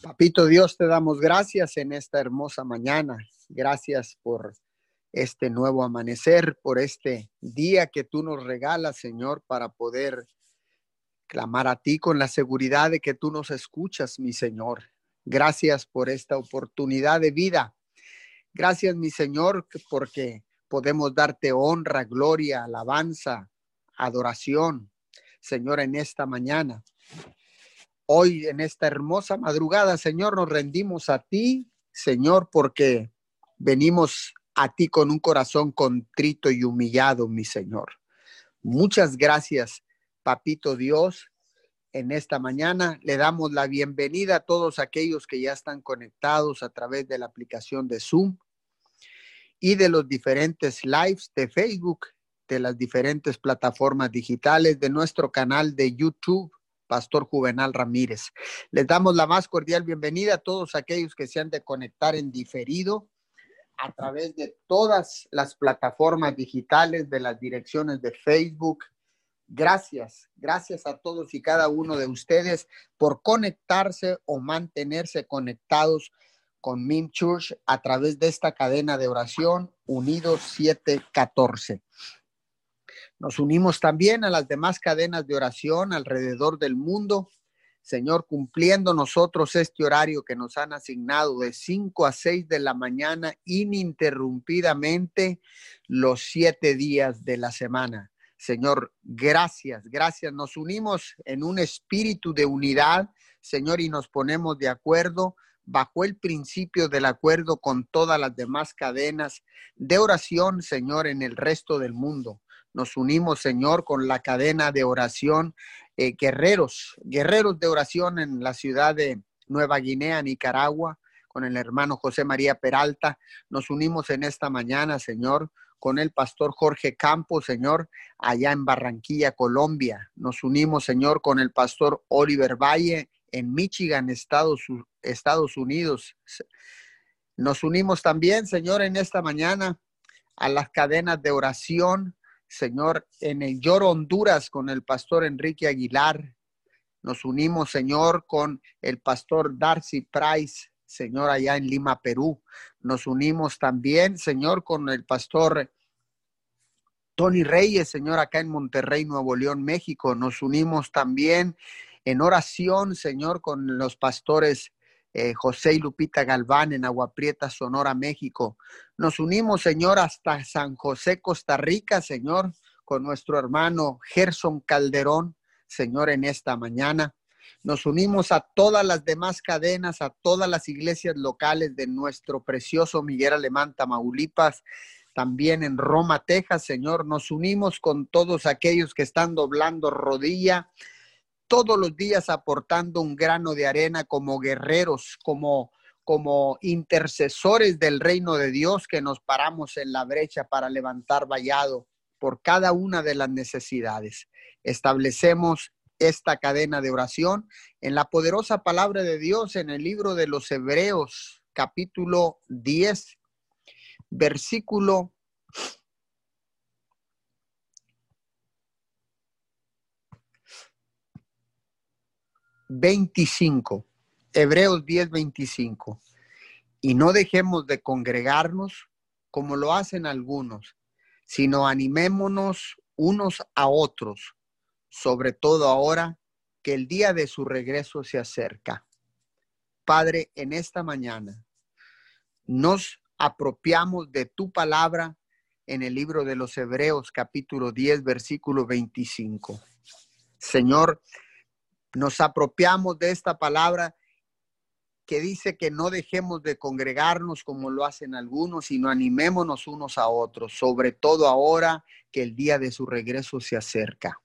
Papito Dios, te damos gracias en esta hermosa mañana. Gracias por este nuevo amanecer, por este día que tú nos regalas, Señor, para poder clamar a ti con la seguridad de que tú nos escuchas, mi Señor. Gracias por esta oportunidad de vida. Gracias, mi Señor, porque podemos darte honra, gloria, alabanza, adoración, Señor, en esta mañana. Hoy en esta hermosa madrugada, Señor, nos rendimos a ti, Señor, porque venimos a ti con un corazón contrito y humillado, mi Señor. Muchas gracias, Papito Dios. En esta mañana le damos la bienvenida a todos aquellos que ya están conectados a través de la aplicación de Zoom y de los diferentes lives de Facebook, de las diferentes plataformas digitales, de nuestro canal de YouTube Pastor Juvenal Ramírez. Les damos la más cordial bienvenida a todos aquellos que se han de conectar en diferido a través de todas las plataformas digitales, de las direcciones de Facebook. Gracias, gracias a todos y cada uno de ustedes por conectarse o mantenerse conectados con Min Church a través de esta cadena de oración Unidos 714. Nos unimos también a las demás cadenas de oración alrededor del mundo. Señor, cumpliendo nosotros este horario que nos han asignado de 5 a 6 de la mañana ininterrumpidamente los siete días de la semana. Señor, gracias, gracias. Nos unimos en un espíritu de unidad, Señor, y nos ponemos de acuerdo bajo el principio del acuerdo con todas las demás cadenas de oración, Señor, en el resto del mundo. Nos unimos, Señor, con la cadena de oración, eh, guerreros, guerreros de oración en la ciudad de Nueva Guinea, Nicaragua, con el hermano José María Peralta. Nos unimos en esta mañana, Señor, con el pastor Jorge Campos, Señor, allá en Barranquilla, Colombia. Nos unimos, Señor, con el pastor Oliver Valle en Michigan, Estados, Estados Unidos. Nos unimos también, Señor, en esta mañana a las cadenas de oración Señor, en el Lloro Honduras con el pastor Enrique Aguilar. Nos unimos, Señor, con el pastor Darcy Price, Señor, allá en Lima, Perú. Nos unimos también, Señor, con el pastor Tony Reyes, Señor, acá en Monterrey, Nuevo León, México. Nos unimos también en oración, Señor, con los pastores eh, José y Lupita Galván en Agua Prieta, Sonora, México. Nos unimos, Señor, hasta San José, Costa Rica, Señor, con nuestro hermano Gerson Calderón, Señor, en esta mañana. Nos unimos a todas las demás cadenas, a todas las iglesias locales de nuestro precioso Miguel Alemán, Tamaulipas, también en Roma, Texas, Señor. Nos unimos con todos aquellos que están doblando rodilla todos los días aportando un grano de arena como guerreros, como, como intercesores del reino de Dios que nos paramos en la brecha para levantar vallado por cada una de las necesidades. Establecemos esta cadena de oración en la poderosa palabra de Dios en el libro de los Hebreos, capítulo 10, versículo 25, Hebreos 10, 25. Y no dejemos de congregarnos como lo hacen algunos, sino animémonos unos a otros, sobre todo ahora que el día de su regreso se acerca. Padre, en esta mañana nos apropiamos de tu palabra en el libro de los Hebreos capítulo 10 versículo 25. Señor, nos apropiamos de esta palabra que dice que no dejemos de congregarnos como lo hacen algunos, sino animémonos unos a otros, sobre todo ahora que el día de su regreso se acerca.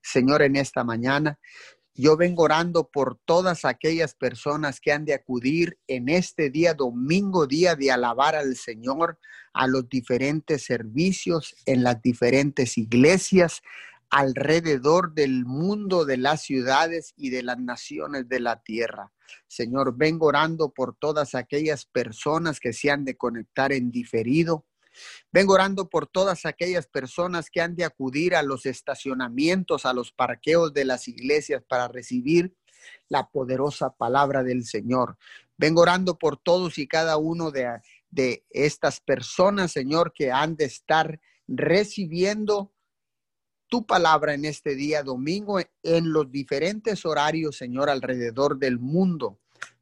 Señor, en esta mañana yo vengo orando por todas aquellas personas que han de acudir en este día domingo, día de alabar al Señor, a los diferentes servicios en las diferentes iglesias, alrededor del mundo, de las ciudades y de las naciones de la tierra. Señor, vengo orando por todas aquellas personas que se han de conectar en diferido. Vengo orando por todas aquellas personas que han de acudir a los estacionamientos, a los parqueos de las iglesias para recibir la poderosa palabra del Señor. Vengo orando por todos y cada uno de, de estas personas, Señor, que han de estar recibiendo tu palabra en este día domingo en los diferentes horarios, Señor, alrededor del mundo.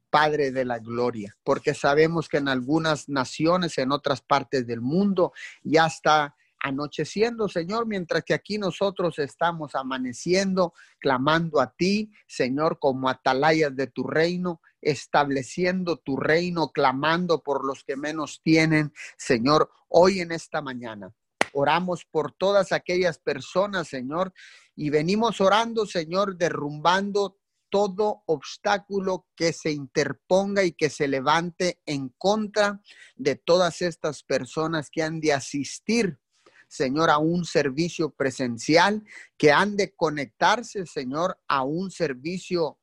Padre de la Gloria, porque sabemos que en algunas naciones, en otras partes del mundo, ya está anocheciendo, Señor, mientras que aquí nosotros estamos amaneciendo, clamando a ti, Señor, como atalayas de tu reino, estableciendo tu reino, clamando por los que menos tienen, Señor, hoy en esta mañana. Oramos por todas aquellas personas, Señor, y venimos orando, Señor, derrumbando todo obstáculo que se interponga y que se levante en contra de todas estas personas que han de asistir, Señor, a un servicio presencial, que han de conectarse, Señor, a un servicio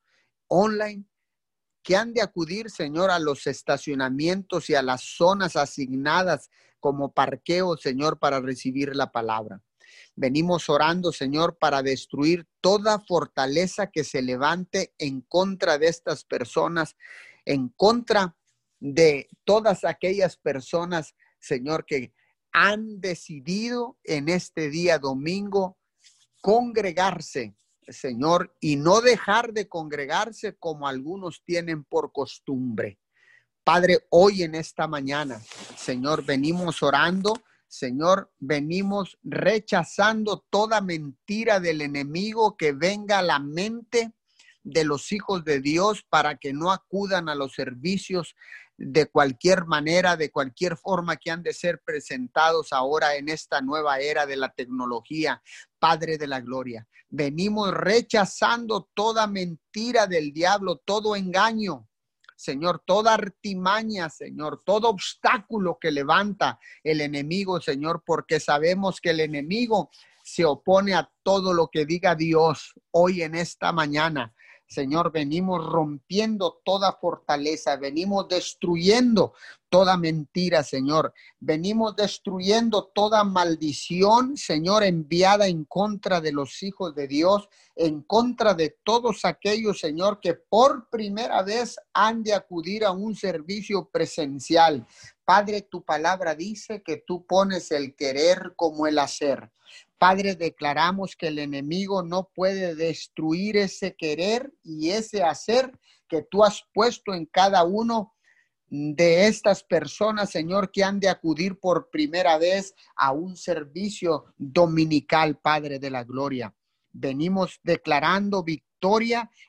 online, que han de acudir, Señor, a los estacionamientos y a las zonas asignadas como parqueo, Señor, para recibir la palabra. Venimos orando, Señor, para destruir toda fortaleza que se levante en contra de estas personas, en contra de todas aquellas personas, Señor, que han decidido en este día domingo congregarse, Señor, y no dejar de congregarse como algunos tienen por costumbre. Padre, hoy en esta mañana, Señor, venimos orando Señor, venimos rechazando toda mentira del enemigo que venga a la mente de los hijos de Dios para que no acudan a los servicios de cualquier manera, de cualquier forma que han de ser presentados ahora en esta nueva era de la tecnología. Padre de la Gloria, venimos rechazando toda mentira del diablo, todo engaño, Señor, toda artimaña, Señor, todo obstáculo que levanta el enemigo, Señor, porque sabemos que el enemigo se opone a todo lo que diga Dios hoy en esta mañana. Señor, venimos rompiendo toda fortaleza, venimos destruyendo toda mentira, Señor. Venimos destruyendo toda maldición, Señor, enviada en contra de los hijos de Dios, en contra de todos aquellos, Señor, que por primera vez han de acudir a un servicio presencial. Padre, tu palabra dice que tú pones el querer como el hacer. Padre, declaramos que el enemigo no puede destruir ese querer y ese hacer que tú has puesto en cada uno de estas personas, Señor, que han de acudir por primera vez a un servicio dominical, Padre de la Gloria. Venimos declarando victoria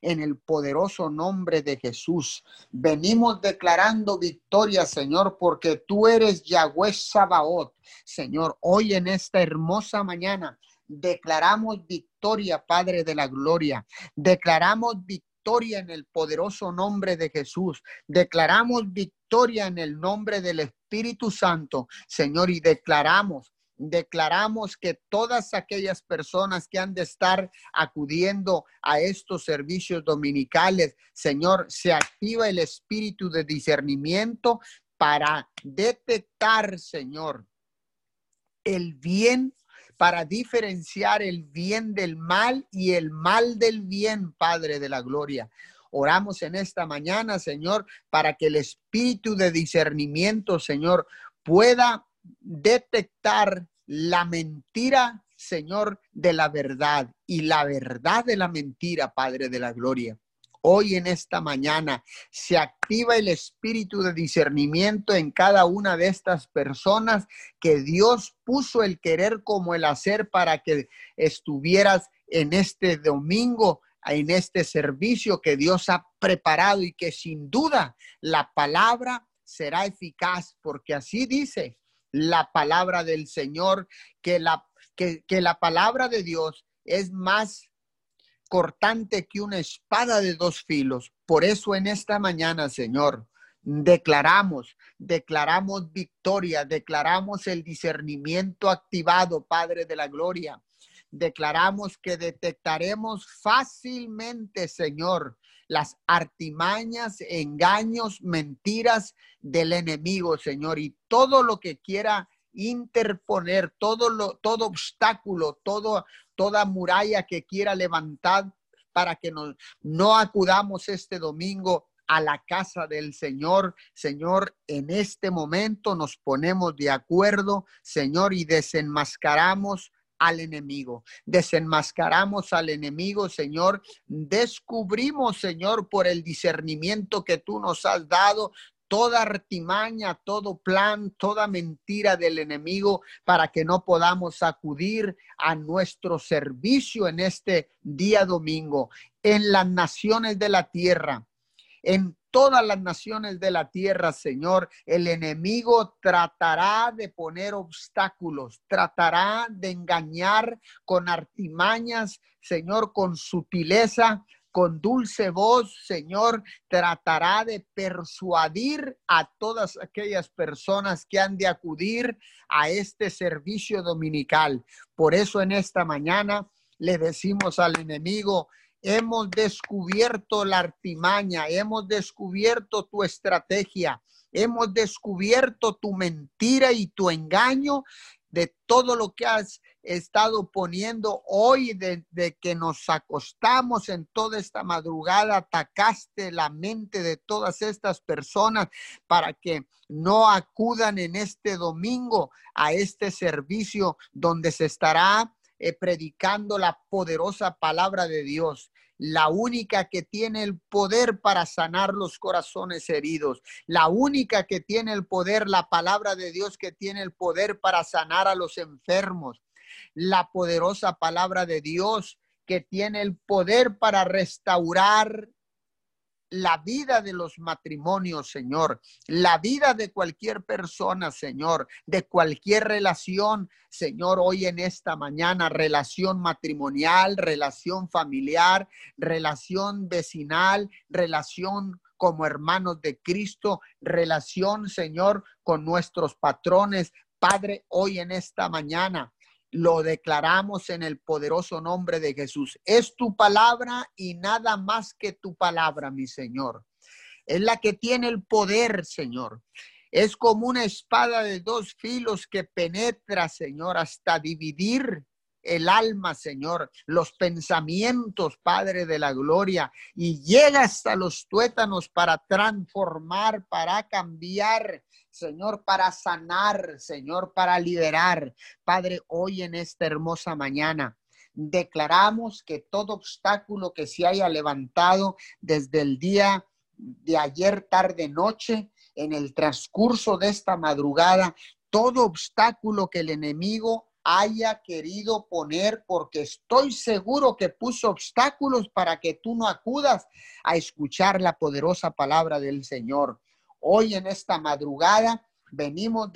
en el poderoso nombre de Jesús. Venimos declarando victoria, Señor, porque tú eres Yahweh Sabaoth. Señor, hoy en esta hermosa mañana declaramos victoria, Padre de la Gloria. Declaramos victoria en el poderoso nombre de Jesús. Declaramos victoria en el nombre del Espíritu Santo, Señor, y declaramos declaramos que todas aquellas personas que han de estar acudiendo a estos servicios dominicales, Señor, se activa el espíritu de discernimiento para detectar, Señor, el bien, para diferenciar el bien del mal y el mal del bien, Padre de la Gloria. Oramos en esta mañana, Señor, para que el espíritu de discernimiento, Señor, pueda detectar la mentira, Señor, de la verdad y la verdad de la mentira, Padre de la Gloria. Hoy en esta mañana se activa el espíritu de discernimiento en cada una de estas personas que Dios puso el querer como el hacer para que estuvieras en este domingo en este servicio que Dios ha preparado y que sin duda la palabra será eficaz, porque así dice la palabra del Señor, que la, que, la palabra de Dios es más cortante que una espada de dos filos. Por eso en esta mañana, Señor, declaramos, declaramos victoria, declaramos el discernimiento activado, Padre de la Gloria. Declaramos que detectaremos fácilmente, Señor, las artimañas, engaños, mentiras del enemigo, Señor, y todo lo que quiera interponer, todo lo, todo obstáculo, todo, toda muralla que quiera levantar para que no, no acudamos este domingo a la casa del Señor. Señor, en este momento nos ponemos de acuerdo, Señor, y desenmascaramos al enemigo. Desenmascaramos al enemigo, Señor. Descubrimos, Señor, por el discernimiento que tú nos has dado, toda artimaña, todo plan, toda mentira del enemigo para que no podamos acudir a nuestro servicio en este día domingo, en las naciones de la tierra, en todas las naciones de la tierra, Señor, el enemigo tratará de poner obstáculos, tratará de engañar con artimañas, Señor, con sutileza, con dulce voz, Señor, tratará de persuadir a todas aquellas personas que han de acudir a este servicio dominical. Por eso en esta mañana le decimos al enemigo, hemos descubierto la artimaña, hemos descubierto tu estrategia, hemos descubierto tu mentira y tu engaño de todo lo que has estado poniendo hoy desde que nos acostamos en toda esta madrugada, atacaste la mente de todas estas personas para que no acudan en este domingo a este servicio donde se estará eh, predicando la poderosa palabra de Dios la única que tiene el poder para sanar los corazones heridos, la única que tiene el poder, la palabra de Dios que tiene el poder para sanar a los enfermos, la poderosa palabra de Dios que tiene el poder para restaurar la vida de los matrimonios, Señor, la vida de cualquier persona, Señor, de cualquier relación, Señor, hoy en esta mañana, relación matrimonial, relación familiar, relación vecinal, relación como hermanos de Cristo, relación, Señor, con nuestros patrones. Padre, hoy en esta mañana lo declaramos en el poderoso nombre de Jesús. Es tu palabra y nada más que tu palabra, mi Señor. Es la que tiene el poder, Señor. Es como una espada de dos filos que penetra, Señor, hasta dividir el alma, Señor, los pensamientos, Padre de la Gloria, y llega hasta los tuétanos para transformar, para cambiar, Señor, para sanar, Señor, para liberar. Padre, hoy en esta hermosa mañana declaramos que todo obstáculo que se haya levantado desde el día de ayer, tarde, noche, en el transcurso de esta madrugada, todo obstáculo que el enemigo haya querido poner, porque estoy seguro que puso obstáculos para que tú no acudas a escuchar la poderosa palabra del Señor. Hoy en esta madrugada venimos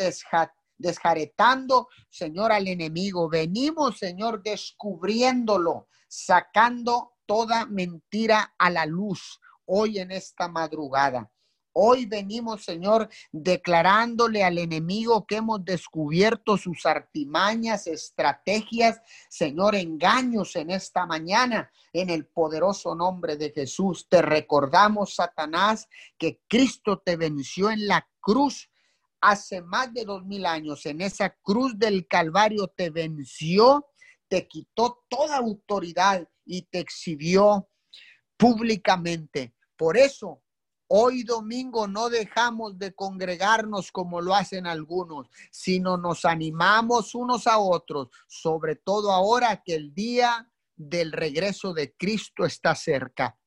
desjaretando, Señor, al enemigo. Venimos, Señor, descubriéndolo, sacando toda mentira a la luz hoy en esta madrugada. Hoy venimos, Señor, declarándole al enemigo que hemos descubierto sus artimañas, estrategias, Señor, engaños en esta mañana, en el poderoso nombre de Jesús. Te recordamos, Satanás, que Cristo te venció en la cruz hace más de dos mil años. En esa cruz del Calvario te venció, te quitó toda autoridad y te exhibió públicamente. Por eso Hoy domingo no dejamos de congregarnos como lo hacen algunos, sino nos animamos unos a otros, sobre todo ahora que el día del regreso de Cristo está cerca.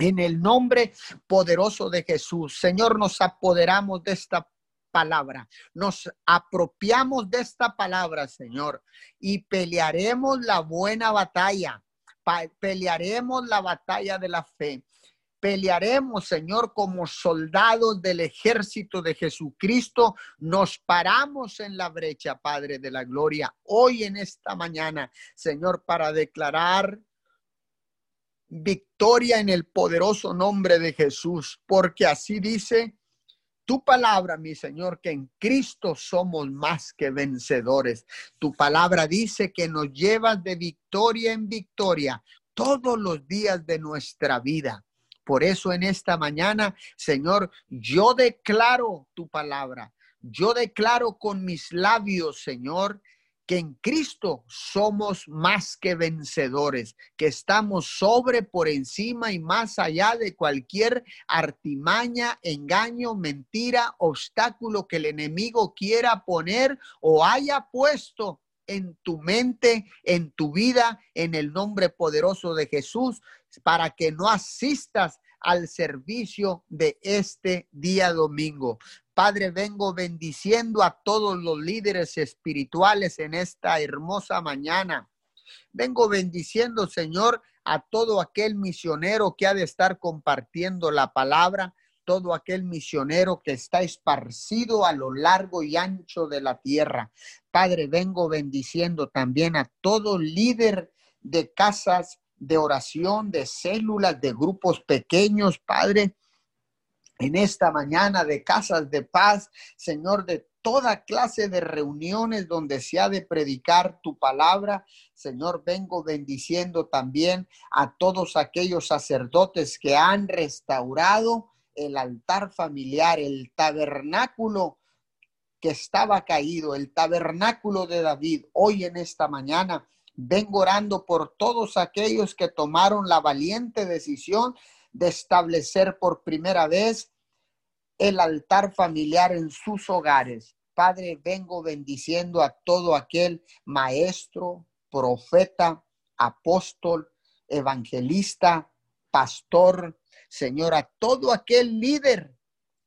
En el nombre poderoso de Jesús, Señor, nos apoderamos de esta palabra, nos apropiamos de esta palabra, Señor, y pelearemos la buena batalla, pelearemos la batalla de la fe Pelearemos, Señor, como soldados del ejército de Jesucristo. Nos paramos en la brecha, Padre de la Gloria, hoy en esta mañana, Señor, para declarar victoria en el poderoso nombre de Jesús, porque así dice tu palabra, mi Señor, que en Cristo somos más que vencedores. Tu palabra dice que nos llevas de victoria en victoria todos los días de nuestra vida. Por eso en esta mañana, Señor, yo declaro tu palabra. Yo declaro con mis labios, Señor, que en Cristo somos más que vencedores, que estamos sobre, por encima y más allá de cualquier artimaña, engaño, mentira, obstáculo que el enemigo quiera poner o haya puesto en tu mente, en tu vida, en el nombre poderoso de Jesús, para que no asistas al servicio de este día domingo. Padre, vengo bendiciendo a todos los líderes espirituales en esta hermosa mañana. Vengo bendiciendo, Señor, a todo aquel misionero que ha de estar compartiendo la palabra, todo aquel misionero que está esparcido a lo largo y ancho de la tierra. Padre, vengo bendiciendo también a todo líder de casas de oración, de células, de grupos pequeños, Padre, en esta mañana de casas de paz, Señor, de toda clase de reuniones donde se ha de predicar tu palabra. Señor, vengo bendiciendo también a todos aquellos sacerdotes que han restaurado el altar familiar, el tabernáculo que estaba caído, el tabernáculo de David. Hoy en esta mañana vengo orando por todos aquellos que tomaron la valiente decisión de establecer por primera vez el altar familiar en sus hogares. Padre, vengo bendiciendo a todo aquel maestro, profeta, apóstol, evangelista, pastor, Señor, a todo aquel líder,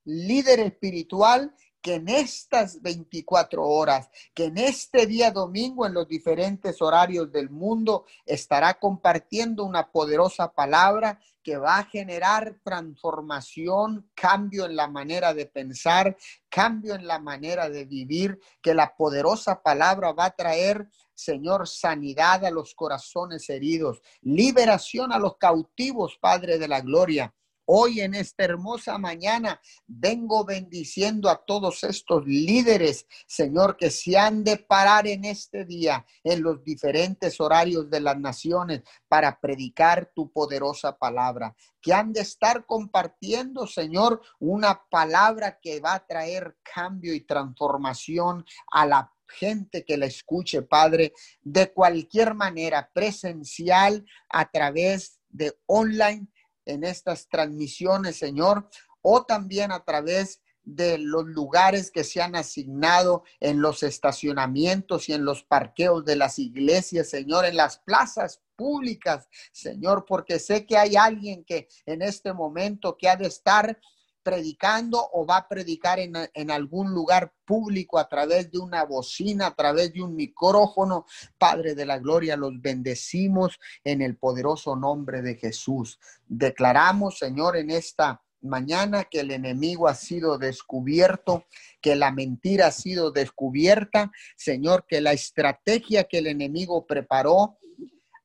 líder espiritual que en estas 24 horas, que en este día domingo, en los diferentes horarios del mundo, estará compartiendo una poderosa palabra que va a generar transformación, cambio en la manera de pensar, cambio en la manera de vivir, que la poderosa palabra va a traer Señor, sanidad a los corazones heridos, liberación a los cautivos, Padre de la Gloria, Hoy en esta hermosa mañana vengo bendiciendo a todos estos líderes, Señor, que se han de parar en este día en los diferentes horarios de las naciones para predicar tu poderosa palabra, que han de estar compartiendo, Señor, una palabra que va a traer cambio y transformación a la gente que la escuche, Padre, de cualquier manera, presencial, a través de online en estas transmisiones, Señor, o también a través de los lugares que se han asignado en los estacionamientos y en los parqueos de las iglesias, Señor, en las plazas públicas, Señor, porque sé que hay alguien que en este momento que ha de estar predicando o va a predicar en, en, algún lugar público a través de una bocina, a través de un micrófono. Padre de la Gloria, los bendecimos en el poderoso nombre de Jesús. Declaramos, Señor, en esta mañana que el enemigo ha sido descubierto, que la mentira ha sido descubierta, Señor, que la estrategia que el enemigo preparó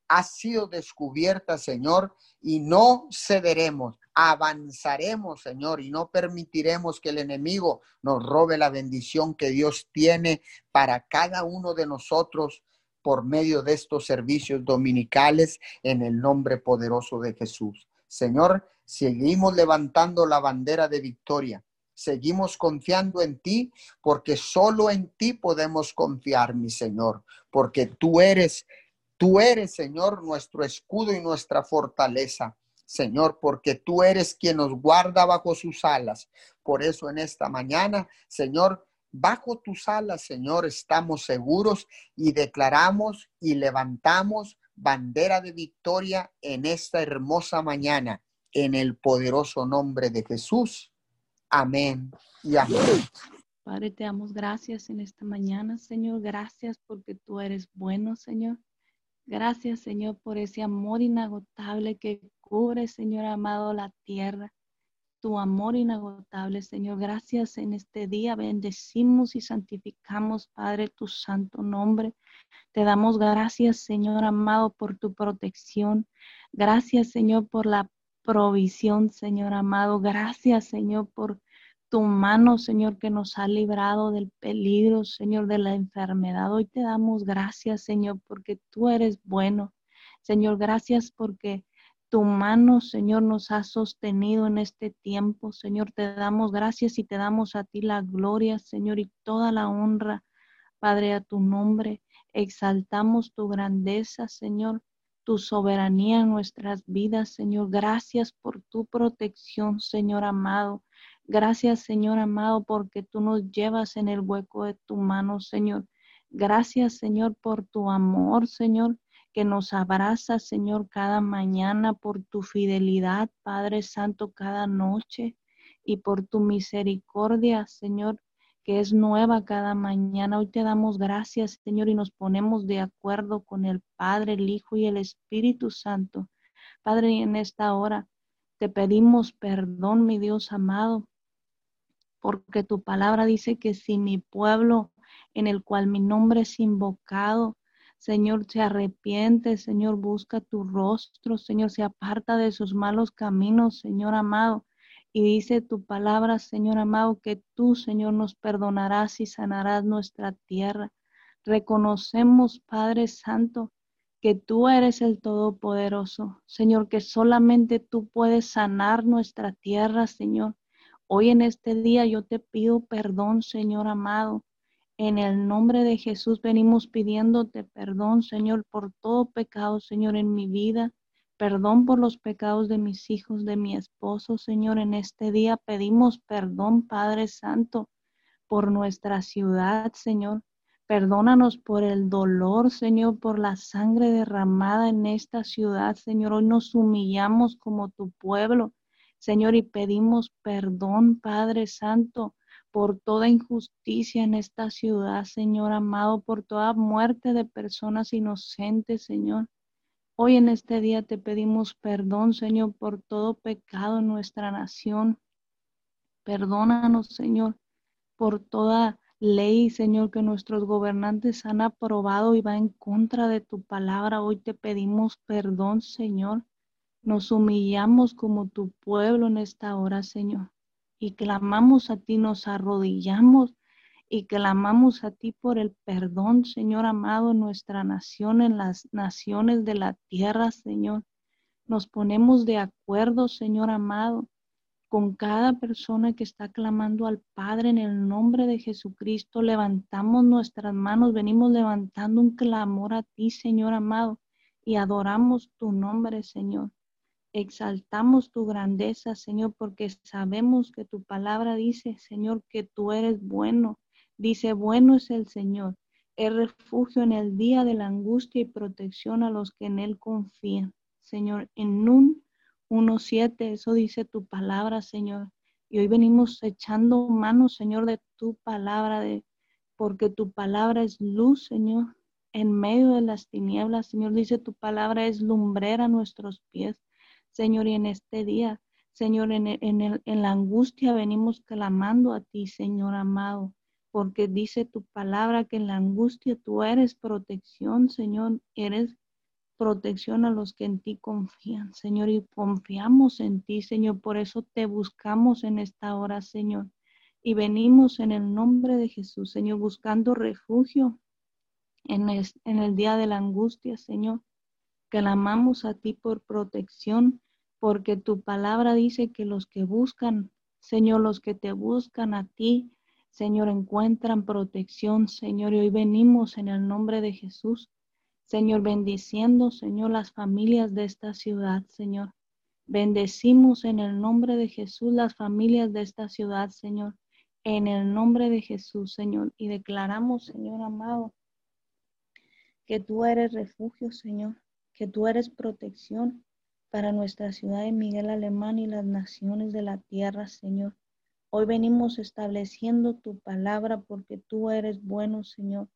ha sido descubierta, Señor, y no cederemos avanzaremos, Señor, y no permitiremos que el enemigo nos robe la bendición que Dios tiene para cada uno de nosotros por medio de estos servicios dominicales en el nombre poderoso de Jesús. Señor, seguimos levantando la bandera de victoria. Seguimos confiando en ti porque solo en ti podemos confiar, mi Señor, porque tú eres, tú eres, Señor, nuestro escudo y nuestra fortaleza. Señor, porque tú eres quien nos guarda bajo sus alas. Por eso en esta mañana, Señor, bajo tus alas, Señor, estamos seguros y declaramos y levantamos bandera de victoria en esta hermosa mañana, en el poderoso nombre de Jesús. Amén y amén. Padre, te damos gracias en esta mañana, Señor. Gracias porque tú eres bueno, Señor. Gracias, Señor, por ese amor inagotable que cubre, Señor amado, la tierra. Tu amor inagotable, Señor. Gracias en este día. Bendecimos y santificamos, Padre, tu santo nombre. Te damos gracias, Señor amado, por tu protección. Gracias, Señor, por la provisión, Señor amado. Gracias, Señor, por tu mano, Señor, que nos ha librado del peligro, Señor, de la enfermedad. Hoy te damos gracias, Señor, porque tú eres bueno. Señor, gracias porque tu mano, Señor, nos ha sostenido en este tiempo. Señor, te damos gracias y te damos a ti la gloria, Señor, y toda la honra, Padre, a tu nombre. Exaltamos tu grandeza, Señor, tu soberanía en nuestras vidas, Señor. Gracias por tu protección, Señor amado. Gracias, Señor amado, porque tú nos llevas en el hueco de tu mano, Señor. Gracias, Señor, por tu amor, Señor, que nos abraza, Señor, cada mañana, por tu fidelidad, Padre Santo, cada noche, y por tu misericordia, Señor, que es nueva cada mañana. Hoy te damos gracias, Señor, y nos ponemos de acuerdo con el Padre, el Hijo y el Espíritu Santo. Padre, en esta hora te pedimos perdón, mi Dios amado, porque tu palabra dice que si mi pueblo en el cual mi nombre es invocado. Señor, se arrepiente, Señor, busca tu rostro, Señor, se aparta de sus malos caminos, Señor amado. Y dice tu palabra, Señor amado, que tú, Señor, nos perdonarás y sanarás nuestra tierra. Reconocemos, Padre Santo, que tú eres el Todopoderoso, Señor, que solamente tú puedes sanar nuestra tierra, Señor. Hoy en este día yo te pido perdón, Señor amado. En el nombre de Jesús venimos pidiéndote perdón, Señor, por todo pecado, Señor, en mi vida. Perdón por los pecados de mis hijos, de mi esposo, Señor. En este día pedimos perdón, Padre Santo, por nuestra ciudad, Señor. Perdónanos por el dolor, Señor, por la sangre derramada en esta ciudad, Señor. Hoy nos humillamos como tu pueblo, Señor, y pedimos perdón, Padre Santo por toda injusticia en esta ciudad, Señor amado, por toda muerte de personas inocentes, Señor. Hoy en este día te pedimos perdón, Señor, por todo pecado en nuestra nación. Perdónanos, Señor, por toda ley, Señor, que nuestros gobernantes han aprobado y va en contra de tu palabra. Hoy te pedimos perdón, Señor. Nos humillamos como tu pueblo en esta hora, Señor y clamamos a ti, nos arrodillamos y clamamos a ti por el perdón, Señor amado, en nuestra nación, en las naciones de la tierra, Señor. Nos ponemos de acuerdo, Señor amado, con cada persona que está clamando al Padre en el nombre de Jesucristo. Levantamos nuestras manos, venimos levantando un clamor a ti, Señor amado, y adoramos tu nombre, Señor. Exaltamos tu grandeza, Señor, porque sabemos que tu palabra dice, Señor, que tú eres bueno. Dice, bueno es el Señor. Es refugio en el día de la angustia y protección a los que en Él confían. Señor, en Nun 1.7, eso dice tu palabra, Señor. Y hoy venimos echando manos, Señor, de tu palabra, de, porque tu palabra es luz, Señor, en medio de las tinieblas. Señor, dice tu palabra es lumbrera a nuestros pies. Señor, y en este día, Señor, en, en la angustia venimos clamando a ti, Señor amado, porque dice tu palabra que en la angustia tú eres protección, Señor, eres protección a los que en ti confían, Señor, y confiamos en ti, Señor, por eso te buscamos en esta hora, Señor, y venimos en el nombre de Jesús, Señor, buscando refugio en, en el día de la angustia, Señor. Clamamos a ti por protección, porque tu palabra dice que los que buscan, Señor, los que te buscan a ti, Señor, encuentran protección, Señor, y hoy venimos en el nombre de Jesús, Señor, bendiciendo, Señor, las familias de esta ciudad, Señor. Bendecimos en el nombre de Jesús las familias de esta ciudad, Señor, en el nombre de Jesús, Señor, y declaramos, Señor amado, que tú eres refugio, Señor, que tú eres protección para nuestra ciudad de Miguel Alemán y las naciones de la tierra, Señor. Hoy venimos estableciendo tu palabra porque tú eres bueno, Señor,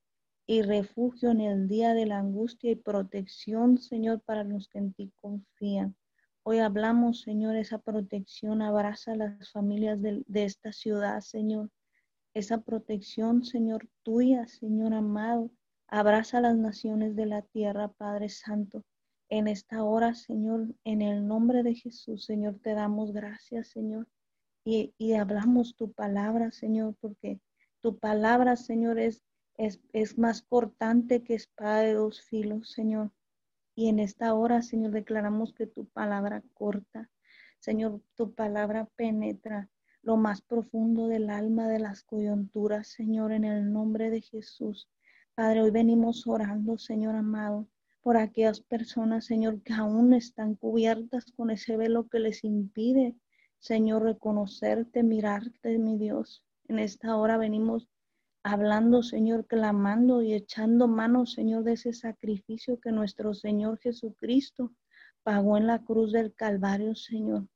y refugio en el día de la angustia y protección, Señor, para los que en ti confían. Hoy hablamos, Señor, esa protección abraza a las familias de, de esta ciudad, Señor. Esa protección, Señor, tuya, Señor amado, abraza a las naciones de la tierra, Padre Santo. En esta hora, Señor, en el nombre de Jesús, Señor, te damos gracias, Señor. Y, hablamos tu palabra, Señor, porque tu palabra, Señor, es, es, es más cortante que espada de dos filos, Señor. Y en esta hora, Señor, declaramos que tu palabra corta, Señor, tu palabra penetra lo más profundo del alma de las coyunturas, Señor, en el nombre de Jesús. Padre, hoy venimos orando, Señor amado, por aquellas personas, Señor, que aún están cubiertas con ese velo que les impide, Señor, reconocerte, mirarte, mi Dios. En esta hora venimos hablando, Señor, clamando y echando manos, Señor, de ese sacrificio que nuestro Señor Jesucristo pagó en la cruz del Calvario, Señor.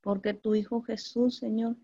Porque tu Hijo Jesús, Señor,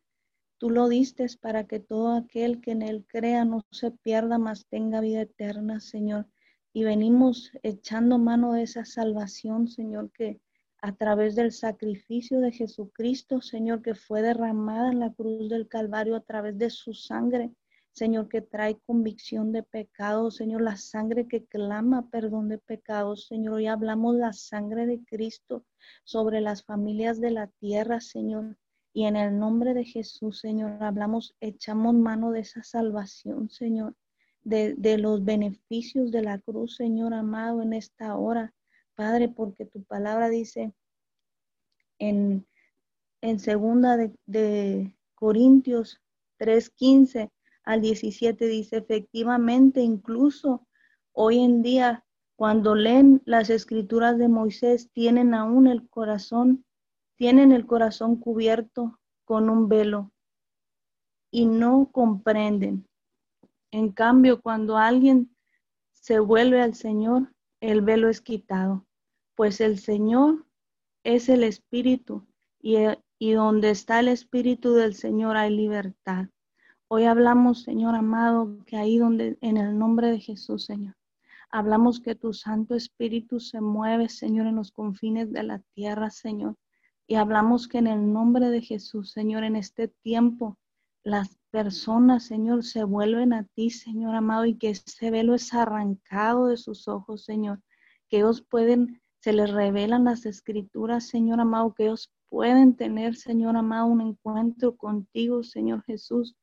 tú lo diste para que todo aquel que en él crea no se pierda, mas tenga vida eterna, Señor. Y venimos echando mano de esa salvación, Señor, que a través del sacrificio de Jesucristo, Señor, que fue derramada en la cruz del Calvario a través de su sangre, Señor, que trae convicción de pecado, Señor, la sangre que clama perdón de pecados, Señor. Hoy hablamos la sangre de Cristo sobre las familias de la tierra, Señor. Y en el nombre de Jesús, Señor, hablamos, echamos mano de esa salvación, Señor, de, de los beneficios de la cruz, Señor amado, en esta hora, Padre, porque tu palabra dice en, en segunda de, de Corintios 3:15 al 17 dice, efectivamente, incluso hoy en día, cuando leen las escrituras de Moisés, tienen aún el corazón, tienen el corazón cubierto con un velo y no comprenden. En cambio, cuando alguien se vuelve al Señor, el velo es quitado, pues el Señor es el Espíritu y, y donde está el Espíritu del Señor hay libertad. Hoy hablamos, Señor amado, que ahí donde, en el nombre de Jesús, Señor, hablamos que tu Santo Espíritu se mueve, Señor, en los confines de la tierra, Señor. Y hablamos que en el nombre de Jesús, Señor, en este tiempo, las personas, Señor, se vuelven a ti, Señor amado, y que ese velo es arrancado de sus ojos, Señor. Que ellos pueden, se les revelan las escrituras, Señor amado, que ellos pueden tener, Señor amado, un encuentro contigo, Señor Jesús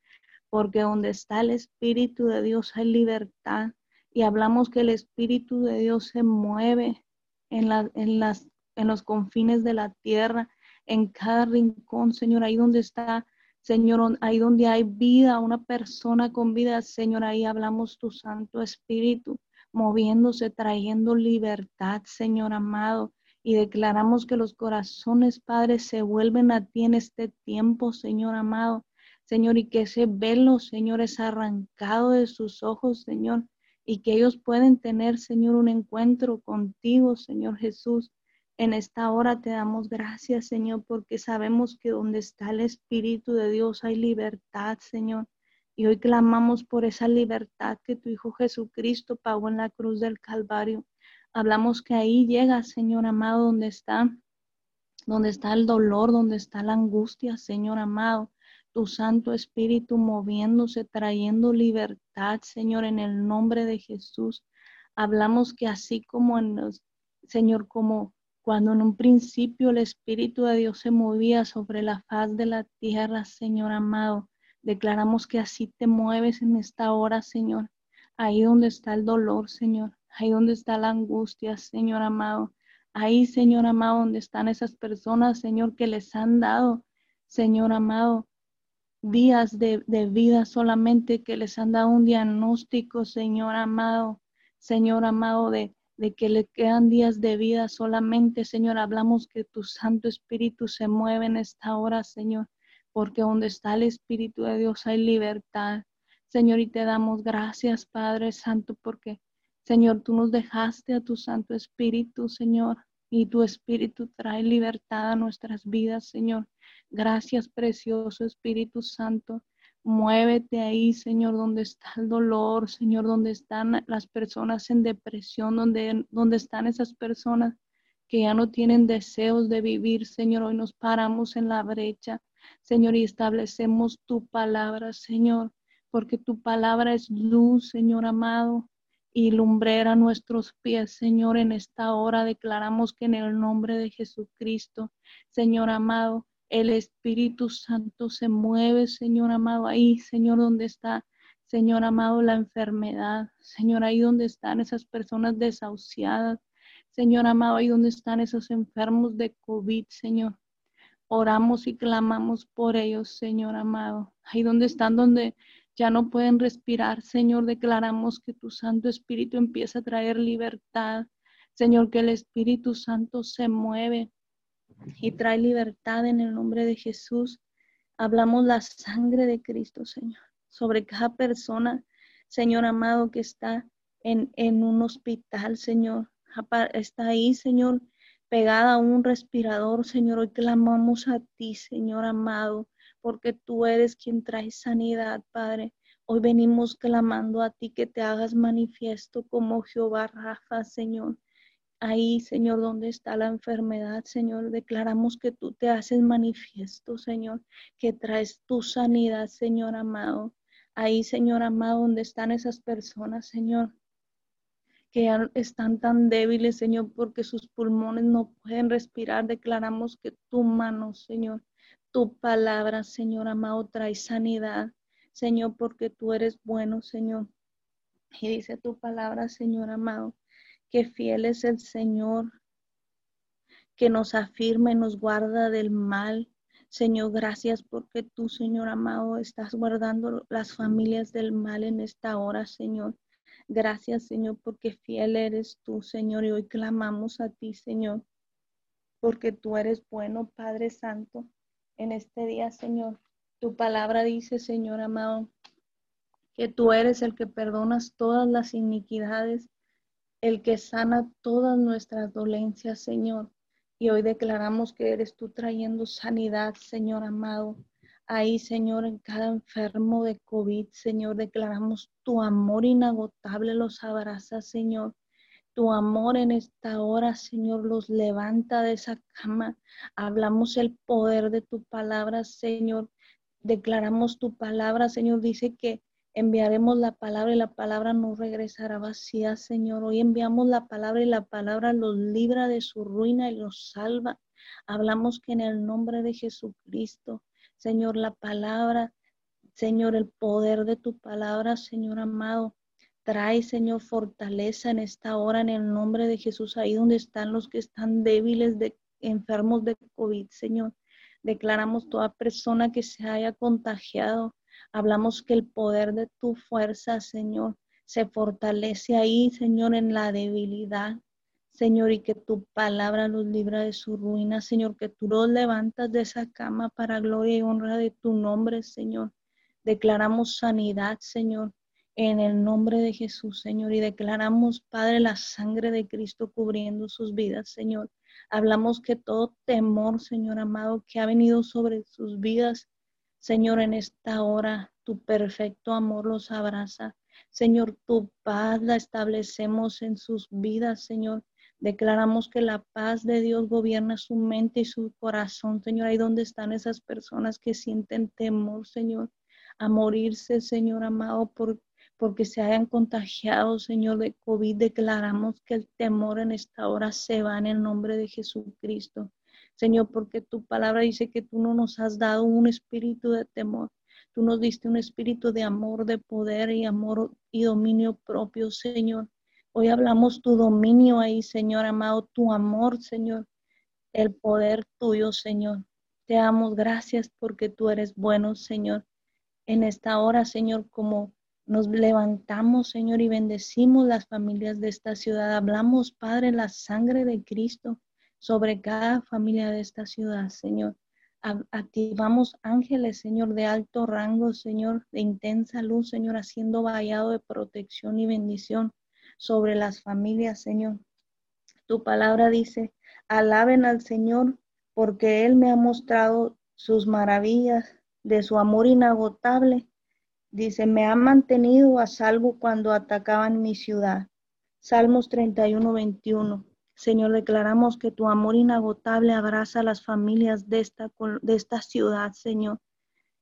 porque donde está el Espíritu de Dios hay libertad. Y hablamos que el Espíritu de Dios se mueve en, en, las, en los confines de la tierra, en cada rincón, Señor, ahí donde está, Señor, ahí donde hay vida, una persona con vida, Señor, ahí hablamos tu Santo Espíritu moviéndose, trayendo libertad, Señor amado. Y declaramos que los corazones, Padre, se vuelven a ti en este tiempo, Señor amado. Señor, y que ese velo, Señor, es arrancado de sus ojos, Señor, y que ellos pueden tener, Señor, un encuentro contigo, Señor Jesús. En esta hora te damos gracias, Señor, porque sabemos que donde está el Espíritu de Dios hay libertad, Señor. Y hoy clamamos por esa libertad que tu Hijo Jesucristo pagó en la cruz del Calvario. Hablamos que ahí llega, Señor amado, donde está, donde está el dolor, donde está la angustia, Señor amado tu Santo Espíritu moviéndose, trayendo libertad, Señor, en el nombre de Jesús. Hablamos que así como en los, Señor, como cuando en un principio el Espíritu de Dios se movía sobre la faz de la tierra, Señor amado, declaramos que así te mueves en esta hora, Señor. Ahí donde está el dolor, Señor. Ahí donde está la angustia, Señor amado. Ahí, Señor amado, donde están esas personas, Señor, que les han dado, Señor amado, días de, vida solamente que les han dado un diagnóstico, Señor amado, Señor amado, de, de que le quedan días de vida solamente, Señor. Hablamos que tu Santo Espíritu se mueve en esta hora, Señor, porque donde está el Espíritu de Dios hay libertad. Señor, y te damos gracias, Padre Santo, porque, Señor, tú nos dejaste a tu Santo Espíritu, Señor, y tu Espíritu trae libertad a nuestras vidas, Señor. Gracias, precioso Espíritu Santo. Muévete ahí, Señor, donde está el dolor, Señor, donde están las personas en depresión, donde, están esas personas que ya no tienen deseos de vivir, Señor. Hoy nos paramos en la brecha, Señor, y establecemos tu palabra, Señor, porque tu palabra es luz, Señor amado, y lumbrera nuestros pies, Señor. En esta hora declaramos que en el nombre de Jesucristo, Señor amado, el Espíritu Santo se mueve, Señor amado, ahí, Señor, donde está, Señor amado, la enfermedad, Señor, ahí donde están esas personas desahuciadas, Señor amado, ahí donde están esos enfermos de COVID, Señor. Oramos y clamamos por ellos, Señor amado. Ahí donde están, donde ya no pueden respirar. Señor, declaramos que tu Santo Espíritu empieza a traer libertad. Señor, que el Espíritu Santo se mueve y trae libertad en el nombre de Jesús. Hablamos la sangre de Cristo, Señor, sobre cada persona, Señor amado, que está en, en un hospital, Señor. Está ahí, Señor, pegada a un respirador, Señor. Hoy clamamos a ti, Señor amado, porque tú eres quien trae sanidad, Padre. Hoy venimos clamando a ti que te hagas manifiesto como Jehová Rafa, Señor. Ahí, Señor, donde está la enfermedad, Señor, declaramos que tú te haces manifiesto, Señor, que traes tu sanidad, Señor amado. Ahí, Señor amado, donde están esas personas, Señor, que están tan débiles, Señor, porque sus pulmones no pueden respirar. Declaramos que tu mano, Señor, tu palabra, Señor amado, trae sanidad, Señor, porque tú eres bueno, Señor. Y dice tu palabra, Señor amado, que fiel es el Señor, que nos afirma y nos guarda del mal. Señor, gracias porque tú, Señor amado, estás guardando las familias del mal en esta hora, Señor. Gracias, Señor, porque fiel eres tú, Señor, y hoy clamamos a ti, Señor, porque tú eres bueno, Padre Santo, en este día, Señor. Tu palabra dice, Señor amado, que tú eres el que perdonas todas las iniquidades el que sana todas nuestras dolencias, Señor. Y hoy declaramos que eres tú trayendo sanidad, Señor amado. Ahí, Señor, en cada enfermo de COVID, Señor, declaramos tu amor inagotable los abraza, Señor. Tu amor en esta hora, Señor, los levanta de esa cama. Hablamos el poder de tu palabra, Señor. Declaramos tu palabra, Señor. Dice que enviaremos la palabra y la palabra no regresará vacía, Señor. Hoy enviamos la palabra y la palabra los libra de su ruina y los salva. Hablamos que en el nombre de Jesucristo, Señor, la palabra, Señor, el poder de tu palabra, Señor amado, trae, Señor, fortaleza en esta hora en el nombre de Jesús, ahí donde están los que están débiles, de, enfermos de COVID, Señor. Declaramos toda persona que se haya contagiado Hablamos que el poder de tu fuerza, Señor, se fortalece ahí, Señor, en la debilidad. Señor, y que tu palabra los libra de su ruina, Señor, que tú los levantas de esa cama para gloria y honra de tu nombre, Señor. Declaramos sanidad, Señor, en el nombre de Jesús, Señor, y declaramos, Padre, la sangre de Cristo cubriendo sus vidas, Señor. Hablamos que todo temor, Señor amado, que ha venido sobre sus vidas, Señor, en esta hora tu perfecto amor los abraza. Señor, tu paz la establecemos en sus vidas, Señor. Declaramos que la paz de Dios gobierna su mente y su corazón, Señor. Ahí donde están esas personas que sienten temor, Señor, a morirse, Señor amado, por, porque se hayan contagiado, Señor, de COVID. Declaramos que el temor en esta hora se va en el nombre de Jesucristo. Señor, porque tu palabra dice que tú no nos has dado un espíritu de temor. Tú nos diste un espíritu de amor, de poder y amor y dominio propio, Señor. Hoy hablamos tu dominio ahí, Señor amado, tu amor, Señor, el poder tuyo, Señor. Te damos gracias porque tú eres bueno, Señor. En esta hora, Señor, como nos levantamos, Señor, y bendecimos las familias de esta ciudad. Hablamos, Padre, la sangre de Cristo sobre cada familia de esta ciudad, Señor. Activamos ángeles, Señor, de alto rango, Señor, de intensa luz, Señor, haciendo vallado de protección y bendición sobre las familias, Señor. Tu palabra dice, alaben al Señor porque Él me ha mostrado sus maravillas de su amor inagotable. Dice, me ha mantenido a salvo cuando atacaban mi ciudad. Salmos 31, 21. Señor, declaramos que tu amor inagotable abraza a las familias de esta, de esta ciudad, Señor,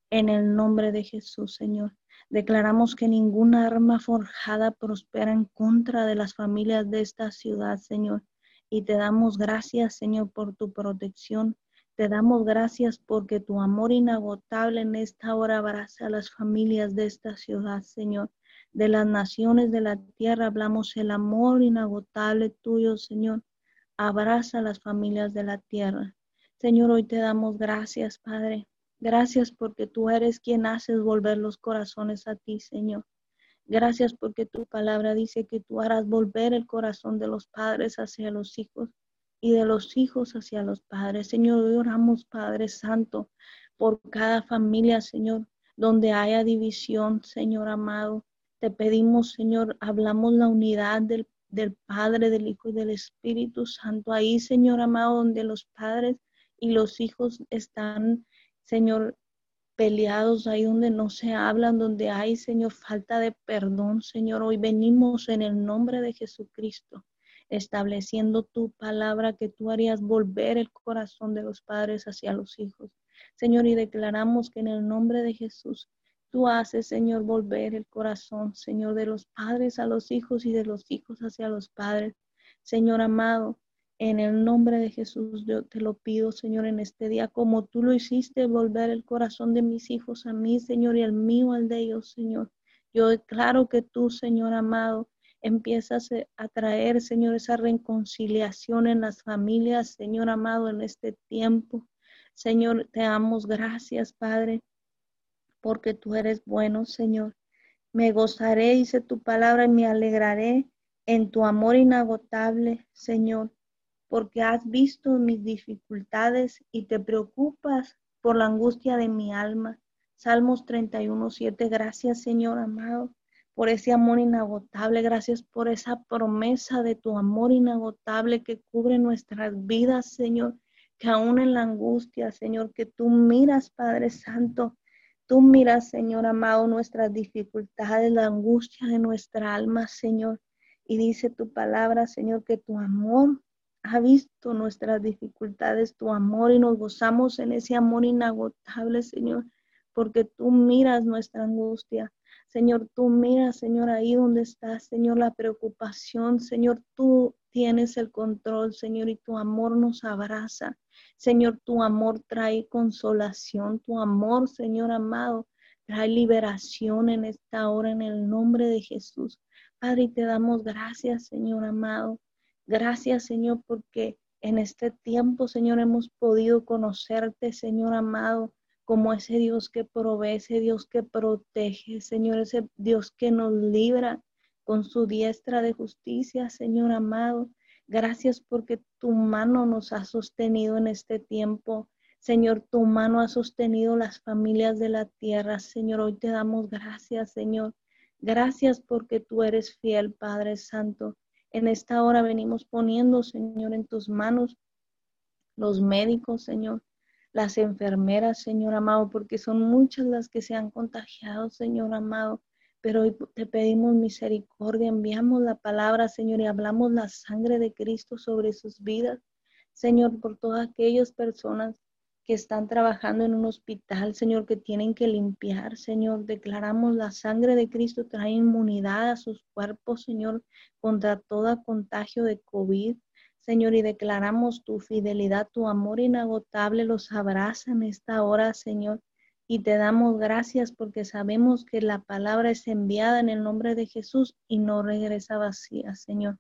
en el nombre de Jesús, Señor. Declaramos que ninguna arma forjada prospera en contra de las familias de esta ciudad, Señor. Y te damos gracias, Señor, por tu protección. Te damos gracias porque tu amor inagotable en esta hora abraza a las familias de esta ciudad, Señor de las naciones de la tierra hablamos el amor inagotable tuyo, Señor. Abraza a las familias de la tierra. Señor, hoy te damos gracias, Padre. Gracias porque tú eres quien haces volver los corazones a ti, Señor. Gracias porque tu palabra dice que tú harás volver el corazón de los padres hacia los hijos y de los hijos hacia los padres. Señor, hoy oramos, Padre Santo, por cada familia, Señor, donde haya división, Señor amado. Te pedimos, Señor, hablamos la unidad del, del Padre, del Hijo y del Espíritu Santo. Ahí, Señor amado, donde los padres y los hijos están, Señor, peleados, ahí donde no se hablan, donde hay, Señor, falta de perdón, Señor. Hoy venimos en el nombre de Jesucristo, estableciendo tu palabra que tú harías volver el corazón de los padres hacia los hijos. Señor, y declaramos que en el nombre de Jesús Tú haces, Señor, volver el corazón, Señor, de los padres a los hijos y de los hijos hacia los padres. Señor amado, en el nombre de Jesús, yo te lo pido, Señor, en este día, como tú lo hiciste, volver el corazón de mis hijos a mí, Señor, y el mío al de ellos, Señor. Yo declaro que tú, Señor amado, empiezas a traer, Señor, esa reconciliación en las familias, Señor amado, en este tiempo. Señor, te damos gracias, Padre porque tú eres bueno, Señor. Me gozaré, dice tu palabra, y me alegraré en tu amor inagotable, Señor, porque has visto mis dificultades y te preocupas por la angustia de mi alma. Salmos 31, 7. Gracias, Señor amado, por ese amor inagotable. Gracias por esa promesa de tu amor inagotable que cubre nuestras vidas, Señor, que aún en la angustia, Señor, que tú miras, Padre Santo, Tú miras, Señor amado, nuestras dificultades, la angustia de nuestra alma, Señor. Y dice tu palabra, Señor, que tu amor ha visto nuestras dificultades, tu amor, y nos gozamos en ese amor inagotable, Señor, porque tú miras nuestra angustia. Señor, tú miras, Señor, ahí donde estás, Señor, la preocupación. Señor, tú tienes el control, Señor, y tu amor nos abraza. Señor, tu amor trae consolación, tu amor, Señor amado, trae liberación en esta hora en el nombre de Jesús. Padre, te damos gracias, Señor amado. Gracias, Señor, porque en este tiempo, Señor, hemos podido conocerte, Señor amado, como ese Dios que provee, ese Dios que protege, Señor, ese Dios que nos libra con su diestra de justicia, Señor amado. Gracias porque tu mano nos ha sostenido en este tiempo. Señor, tu mano ha sostenido las familias de la tierra. Señor, hoy te damos gracias, Señor. Gracias porque tú eres fiel, Padre Santo. En esta hora venimos poniendo, Señor, en tus manos los médicos, Señor, las enfermeras, Señor amado, porque son muchas las que se han contagiado, Señor amado pero hoy te pedimos misericordia, enviamos la palabra, Señor, y hablamos la sangre de Cristo sobre sus vidas. Señor, por todas aquellas personas que están trabajando en un hospital, Señor, que tienen que limpiar, Señor, declaramos la sangre de Cristo trae inmunidad a sus cuerpos, Señor, contra todo contagio de COVID. Señor, y declaramos tu fidelidad, tu amor inagotable los abraza en esta hora, Señor y te damos gracias porque sabemos que la palabra es enviada en el nombre de Jesús y no regresa vacía, Señor,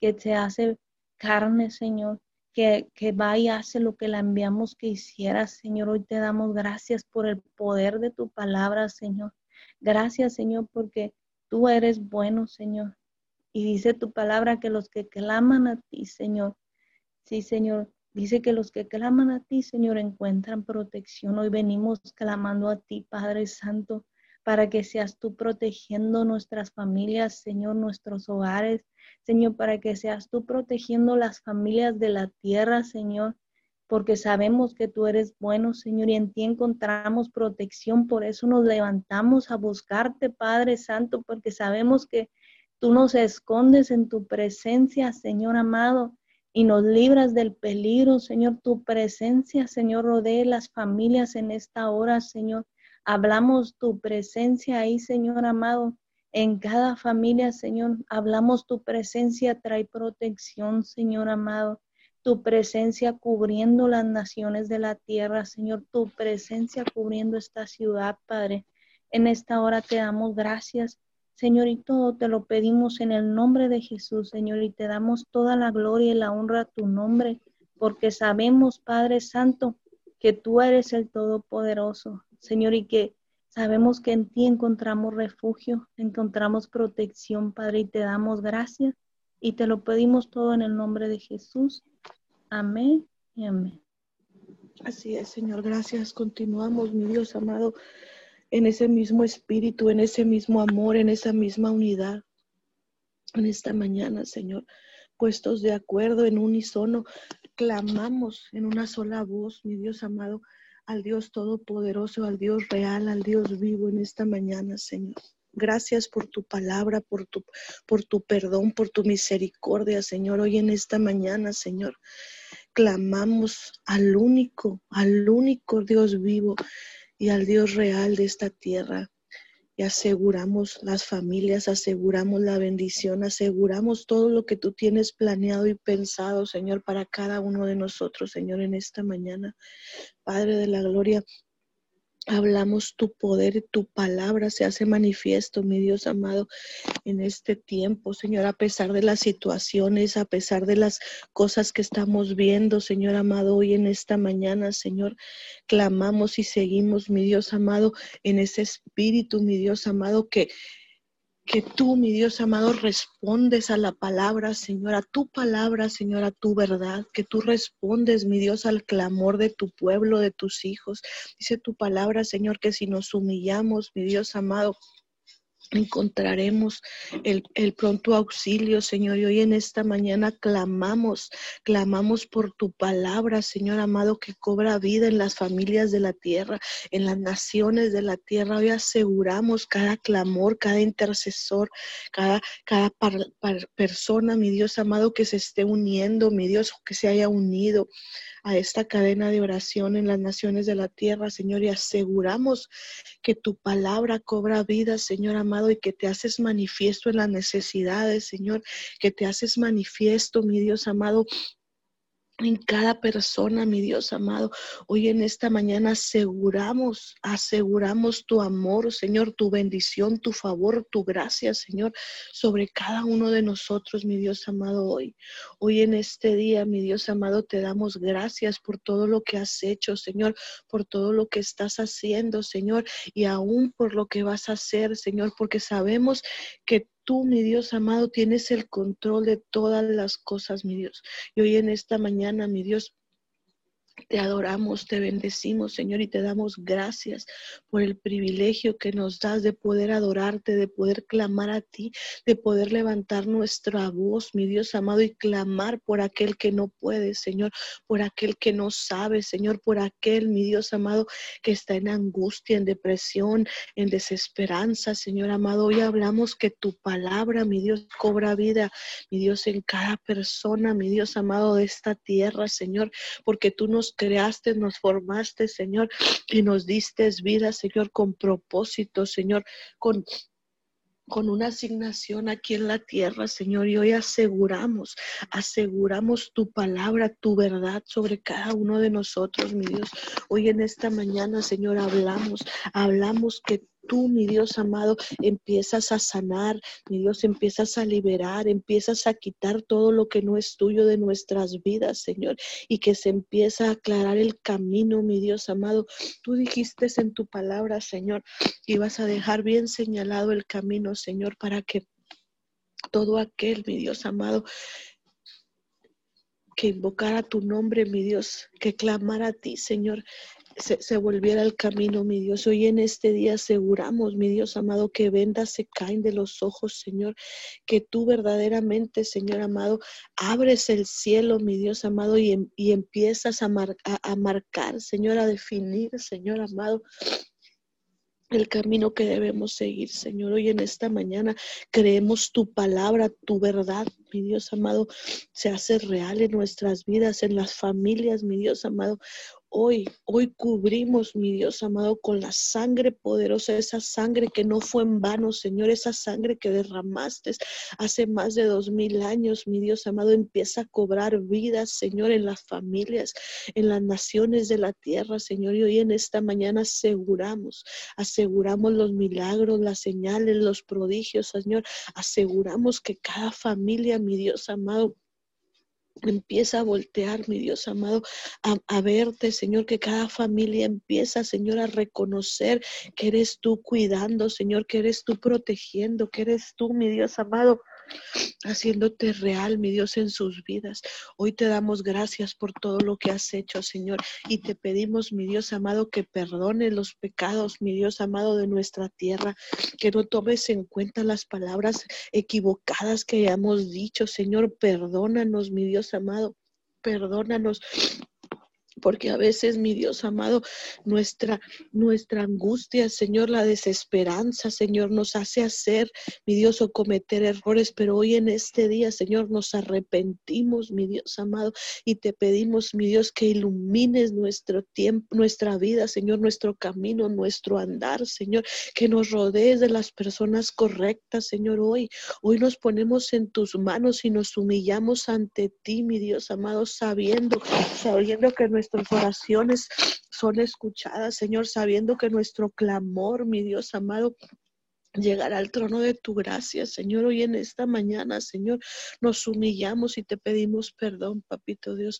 que te hace carne, Señor, que, que va y hace lo que la enviamos que hiciera, Señor. Hoy te damos gracias por el poder de tu palabra, Señor. Gracias, Señor, porque tú eres bueno, Señor. Y dice tu palabra que los que claman a ti, Señor, sí, Señor, Dice que los que claman a ti, Señor, encuentran protección. Hoy venimos clamando a ti, Padre Santo, para que seas tú protegiendo nuestras familias, Señor, nuestros hogares, Señor, para que seas tú protegiendo las familias de la tierra, Señor, porque sabemos que tú eres bueno, Señor, y en ti encontramos protección. Por eso nos levantamos a buscarte, Padre Santo, porque sabemos que tú nos escondes en tu presencia, Señor amado y nos libras del peligro, Señor. Tu presencia, Señor, rodee las familias en esta hora, Señor. Hablamos tu presencia ahí, Señor amado, en cada familia, Señor. Hablamos tu presencia, trae protección, Señor amado. Tu presencia cubriendo las naciones de la tierra, Señor. Tu presencia cubriendo esta ciudad, Padre. En esta hora te damos gracias Señor, y todo te lo pedimos en el nombre de Jesús, Señor, y te damos toda la gloria y la honra a tu nombre, porque sabemos, Padre Santo, que tú eres el Todopoderoso, Señor, y que sabemos que en ti encontramos refugio, encontramos protección, Padre, y te damos gracias y te lo pedimos todo en el nombre de Jesús. Amén y amén. Así es, Señor, gracias. Continuamos, mi Dios amado, en ese mismo espíritu, en ese mismo amor, en esa misma unidad. En esta mañana, Señor, puestos de acuerdo en unísono, clamamos en una sola voz, mi Dios amado, al Dios Todopoderoso, al Dios real, al Dios vivo en esta mañana, Señor. Gracias por tu palabra, por tu, por tu perdón, por tu misericordia, Señor. Hoy en esta mañana, Señor, clamamos al único, al único Dios vivo y al Dios real de esta tierra. Y aseguramos las familias, aseguramos la bendición, aseguramos todo lo que tú tienes planeado y pensado, Señor, para cada uno de nosotros, Señor, en esta mañana. Padre de la gloria, Hablamos tu poder, tu palabra se hace manifiesto, mi Dios amado, en este tiempo, Señor, a pesar de las situaciones, a pesar de las cosas que estamos viendo, Señor amado, hoy en esta mañana, Señor, clamamos y seguimos, mi Dios amado, en ese espíritu, mi Dios amado, que que tú, mi Dios amado, respondes a la palabra, Señor, a tu palabra, Señor, a tu verdad, que tú respondes, mi Dios, al clamor de tu pueblo, de tus hijos. Dice tu palabra, Señor, que si nos humillamos, mi Dios amado, encontraremos el, pronto auxilio, Señor. Y hoy en esta mañana clamamos, clamamos por tu palabra, Señor amado, que cobra vida en las familias de la tierra, en las naciones de la tierra. Hoy aseguramos cada clamor, cada intercesor, cada, cada persona, mi Dios amado, que se esté uniendo, mi Dios, que se haya unido a esta cadena de oración en las naciones de la tierra, Señor, y aseguramos que tu palabra cobra vida, Señor amado, y que te haces manifiesto en las necesidades, Señor, que te haces manifiesto, mi Dios amado, en cada persona, mi Dios amado. Hoy en esta mañana aseguramos, aseguramos tu amor, Señor, tu bendición, tu favor, tu gracia, Señor, sobre cada uno de nosotros, mi Dios amado, hoy. Hoy en este día, mi Dios amado, te damos gracias por todo lo que has hecho, Señor, por todo lo que estás haciendo, Señor, y aún por lo que vas a hacer, Señor, porque sabemos que tú, mi Dios amado, tienes el control de todas las cosas, mi Dios. Y hoy en esta mañana, mi Dios, te adoramos, te bendecimos, Señor, y te damos gracias por el privilegio que nos das de poder adorarte, de poder clamar a ti, de poder levantar nuestra voz, mi Dios amado, y clamar por aquel que no puede, Señor, por aquel que no sabe, Señor, por aquel, mi Dios amado, que está en angustia, en depresión, en desesperanza, Señor amado. Hoy hablamos que tu palabra, mi Dios, cobra vida, mi Dios, en cada persona, mi Dios amado, de esta tierra, Señor, porque tú nos creaste, nos formaste, Señor, y nos diste vida, Señor, con propósito, Señor, con con una asignación aquí en la tierra, Señor, y hoy aseguramos, aseguramos tu palabra, tu verdad sobre cada uno de nosotros, mi Dios. Hoy en esta mañana, Señor, hablamos, hablamos que tú, mi Dios amado, empiezas a sanar, mi Dios, empiezas a liberar, empiezas a quitar todo lo que no es tuyo de nuestras vidas, Señor, y que se empieza a aclarar el camino, mi Dios amado. Tú dijiste en tu palabra, Señor, y vas a dejar bien señalado el camino, Señor, para que todo aquel, mi Dios amado, que invocara tu nombre, mi Dios, que clamara a ti, Señor, se, volviera al camino, mi Dios. Hoy en este día aseguramos, mi Dios amado, que vendas se caen de los ojos, Señor, que tú verdaderamente, Señor amado, abres el cielo, mi Dios amado, y, em, empiezas a, a marcar, Señor, a definir, Señor amado, el camino que debemos seguir, Señor. Hoy en esta mañana creemos tu palabra, tu verdad, mi Dios amado, se hace real en nuestras vidas, en las familias, mi Dios amado hoy, hoy cubrimos, mi Dios amado, con la sangre poderosa, esa sangre que no fue en vano, Señor, esa sangre que derramaste hace más de dos mil años, mi Dios amado, empieza a cobrar vida, Señor, en las familias, en las naciones de la tierra, Señor. Y hoy en esta mañana aseguramos, aseguramos los milagros, las señales, los prodigios, Señor. Aseguramos que cada familia, mi Dios amado, Empieza a voltear, mi Dios amado, a, verte, Señor, que cada familia empieza, Señor, a reconocer que eres tú cuidando, Señor, que eres tú protegiendo, que eres tú, mi Dios amado, haciéndote real, mi Dios, en sus vidas. Hoy te damos gracias por todo lo que has hecho, Señor, y te pedimos, mi Dios amado, que perdone los pecados, mi Dios amado, de nuestra tierra, que no tomes en cuenta las palabras equivocadas que hayamos dicho, Señor, perdónanos, mi Dios amado. Perdónanos porque a veces, mi Dios amado, nuestra, nuestra angustia, Señor, la desesperanza, Señor, nos hace hacer, mi Dios, o cometer errores, pero hoy en este día, Señor, nos arrepentimos, mi Dios amado, y te pedimos, mi Dios, que ilumines nuestro tiempo, nuestra vida, Señor, nuestro camino, nuestro andar, Señor, que nos rodees de las personas correctas, Señor, hoy. Hoy nos ponemos en tus manos y nos humillamos ante ti, mi Dios amado, sabiendo, sabiendo que nuestra nuestras oraciones son escuchadas, Señor, sabiendo que nuestro clamor, mi Dios amado, llegará al trono de tu gracia, Señor. Hoy en esta mañana, Señor, nos humillamos y te pedimos perdón, papito Dios.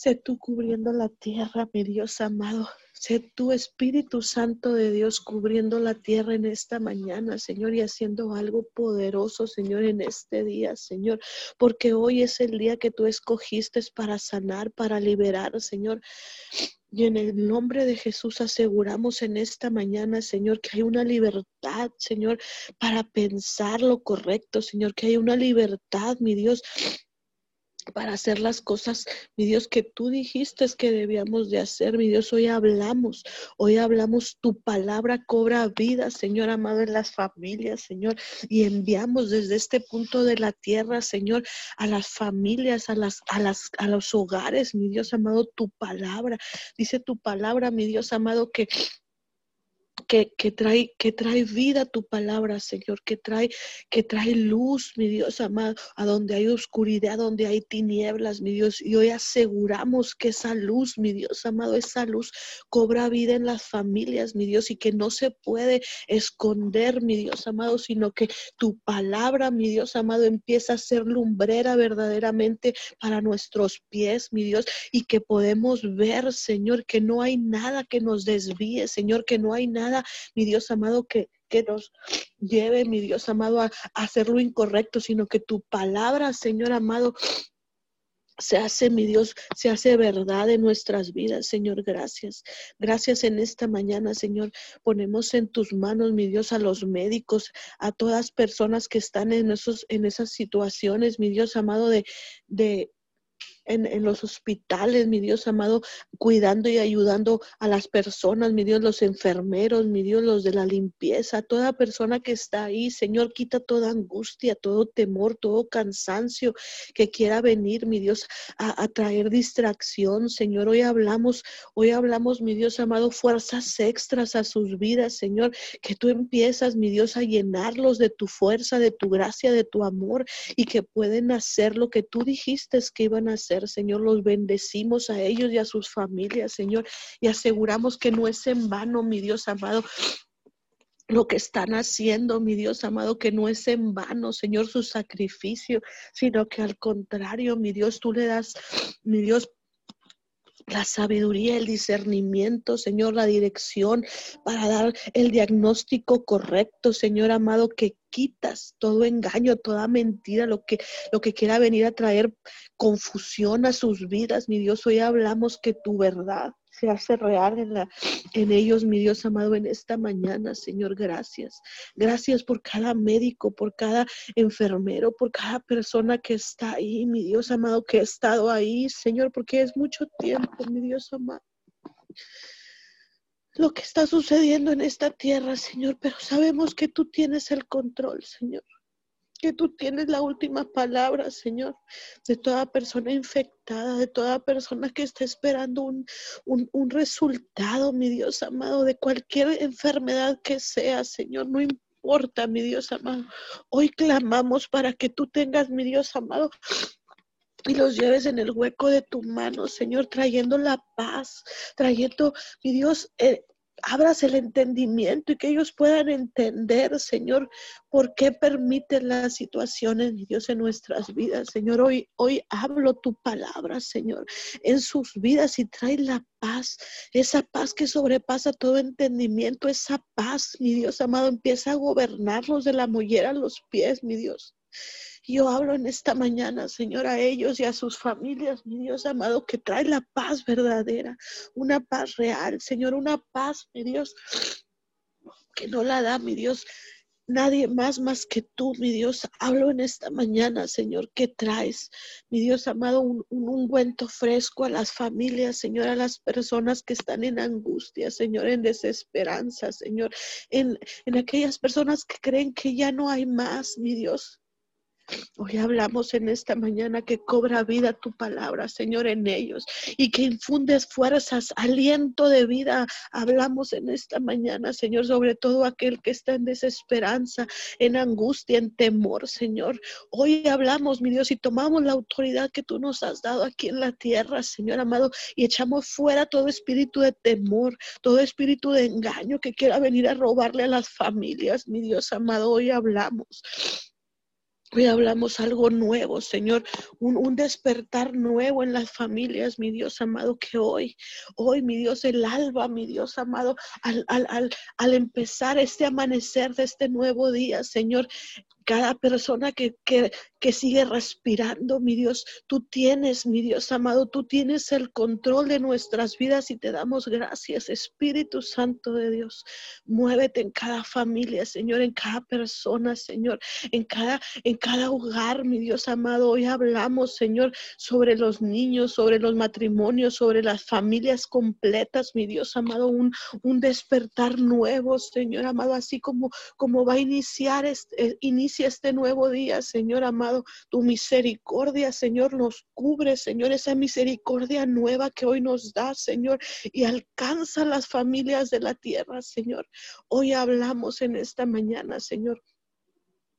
Sé tú cubriendo la tierra, mi Dios amado. Sé tu Espíritu Santo de Dios cubriendo la tierra en esta mañana, Señor, y haciendo algo poderoso, Señor, en este día, Señor, porque hoy es el día que tú escogiste para sanar, para liberar, Señor. Y en el nombre de Jesús aseguramos en esta mañana, Señor, que hay una libertad, Señor, para pensar lo correcto, Señor, que hay una libertad, mi Dios, para hacer las cosas, mi Dios, que tú dijiste que debíamos de hacer, mi Dios, hoy hablamos, hoy hablamos, tu palabra cobra vida, Señor amado, en las familias, Señor, y enviamos desde este punto de la tierra, Señor, a las familias, a las, a las, a los hogares, mi Dios amado, tu palabra, dice tu palabra, mi Dios amado, que que, trae, que trae vida tu palabra, Señor, que trae, que trae luz, mi Dios amado, a donde hay oscuridad, donde hay tinieblas, mi Dios. Y hoy aseguramos que esa luz, mi Dios amado, esa luz cobra vida en las familias, mi Dios, y que no se puede esconder, mi Dios amado, sino que tu palabra, mi Dios amado, empieza a ser lumbrera verdaderamente para nuestros pies, mi Dios, y que podemos ver, Señor, que no hay nada que nos desvíe, Señor, que no hay nada mi Dios amado, que, que nos lleve, mi Dios amado, a, hacer lo incorrecto, sino que tu palabra, Señor amado, se hace, mi Dios, se hace verdad en nuestras vidas, Señor. Gracias. Gracias en esta mañana, Señor. Ponemos en tus manos, mi Dios, a los médicos, a todas personas que están en, esos, en esas situaciones, mi Dios amado, de, de en, los hospitales, mi Dios amado, cuidando y ayudando a las personas, mi Dios, los enfermeros, mi Dios, los de la limpieza, toda persona que está ahí, Señor, quita toda angustia, todo temor, todo cansancio que quiera venir, mi Dios, a, a traer distracción, Señor. Hoy hablamos, hoy hablamos, mi Dios amado, fuerzas extras a sus vidas, Señor, que tú empiezas, mi Dios, a llenarlos de tu fuerza, de tu gracia, de tu amor y que pueden hacer lo que tú dijiste que iban a hacer Señor. Los bendecimos a ellos y a sus familias, Señor, y aseguramos que no es en vano, mi Dios amado, lo que están haciendo, mi Dios amado, que no es en vano, Señor, su sacrificio, sino que al contrario, mi Dios, tú le das, mi Dios, la sabiduría, el discernimiento, Señor, la dirección para dar el diagnóstico correcto, Señor amado, que quitas todo engaño, toda mentira, lo que, lo que quiera venir a traer confusión a sus vidas. Mi Dios, hoy hablamos que tu verdad se hace real en, en ellos, mi Dios amado, en esta mañana, Señor, gracias. Gracias por cada médico, por cada enfermero, por cada persona que está ahí, mi Dios amado, que ha estado ahí, Señor, porque es mucho tiempo, mi Dios amado lo que está sucediendo en esta tierra, Señor, pero sabemos que tú tienes el control, Señor. Que tú tienes la última palabra, Señor, de toda persona infectada, de toda persona que está esperando un, un, resultado, mi Dios amado, de cualquier enfermedad que sea, Señor, no importa, mi Dios amado. Hoy clamamos para que tú tengas, mi Dios amado, y los lleves en el hueco de tu mano, Señor, trayendo la paz, trayendo, mi Dios, eh, abras el entendimiento y que ellos puedan entender, Señor, por qué permiten las situaciones, mi Dios, en nuestras vidas. Señor, hoy, hoy hablo tu palabra, Señor, en sus vidas y trae la paz, esa paz que sobrepasa todo entendimiento, esa paz, mi Dios amado, empieza a gobernarlos de la mollera a los pies, mi Dios. Yo hablo en esta mañana, Señor, a ellos y a sus familias, mi Dios amado, que trae la paz verdadera, una paz real, Señor, una paz, mi Dios, que no la da, mi Dios, nadie más más que tú, mi Dios. Hablo en esta mañana, Señor, que traes, mi Dios amado, un, un, ungüento fresco a las familias, Señor, a las personas que están en angustia, Señor, en desesperanza, Señor, en, en aquellas personas que creen que ya no hay más, mi Dios. Hoy hablamos en esta mañana que cobra vida tu palabra, Señor, en ellos y que infundes fuerzas, aliento de vida. Hablamos en esta mañana, Señor, sobre todo aquel que está en desesperanza, en angustia, en temor, Señor. Hoy hablamos, mi Dios, y tomamos la autoridad que tú nos has dado aquí en la tierra, Señor amado, y echamos fuera todo espíritu de temor, todo espíritu de engaño que quiera venir a robarle a las familias, mi Dios amado. Hoy hablamos Hoy hablamos algo nuevo, Señor, un, despertar nuevo en las familias, mi Dios amado, que hoy, hoy, mi Dios, el alba, mi Dios amado, al, al, al, al empezar este amanecer de este nuevo día, Señor, cada persona que, que, que, sigue respirando, mi Dios. Tú tienes, mi Dios amado, tú tienes el control de nuestras vidas y te damos gracias, Espíritu Santo de Dios. Muévete en cada familia, Señor, en cada persona, Señor, en cada, en cada hogar, mi Dios amado. Hoy hablamos, Señor, sobre los niños, sobre los matrimonios, sobre las familias completas, mi Dios amado, un, un despertar nuevo, Señor amado, así como, como va a iniciar este, inicia este nuevo día, Señor amado. Tu misericordia, Señor, nos cubre, Señor, esa misericordia nueva que hoy nos da, Señor, y alcanza las familias de la tierra, Señor. Hoy hablamos en esta mañana, Señor.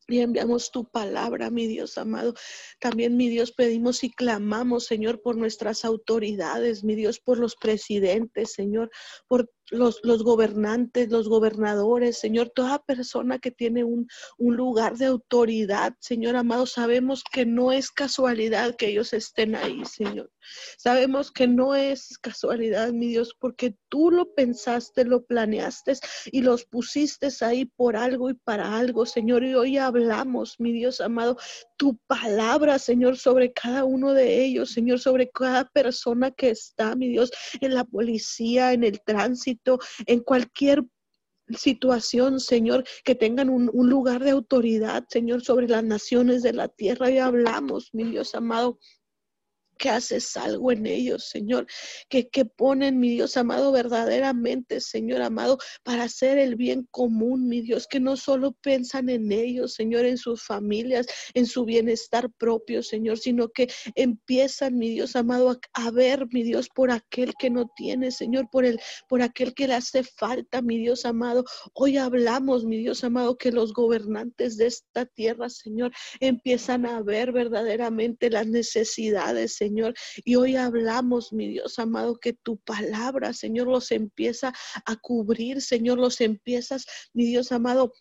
Y enviamos tu palabra, mi Dios amado. También, mi Dios, pedimos y clamamos, Señor, por nuestras autoridades, mi Dios, por los presidentes, Señor, por los, los, gobernantes, los gobernadores, Señor, toda persona que tiene un, un, lugar de autoridad, Señor amado, sabemos que no es casualidad que ellos estén ahí, Señor. Sabemos que no es casualidad, mi Dios, porque tú lo pensaste, lo planeaste y los pusiste ahí por algo y para algo, Señor. Y hoy hablamos, mi Dios amado, tu palabra, Señor, sobre cada uno de ellos, Señor, sobre cada persona que está, mi Dios, en la policía, en el tránsito, en cualquier situación, Señor, que tengan un, un, lugar de autoridad, Señor, sobre las naciones de la tierra. Y hablamos, mi Dios amado, que haces algo en ellos, Señor, que, ponen, mi Dios amado, verdaderamente, Señor amado, para hacer el bien común, mi Dios, que no solo piensan en ellos, Señor, en sus familias, en su bienestar propio, Señor, sino que empiezan, mi Dios amado, a, ver, mi Dios, por aquel que no tiene, Señor, por el, por aquel que le hace falta, mi Dios amado. Hoy hablamos, mi Dios amado, que los gobernantes de esta tierra, Señor, empiezan a ver verdaderamente las necesidades, Señor Señor. Y hoy hablamos, mi Dios amado, que tu palabra, Señor, los empieza a cubrir, Señor, los empiezas, mi Dios amado,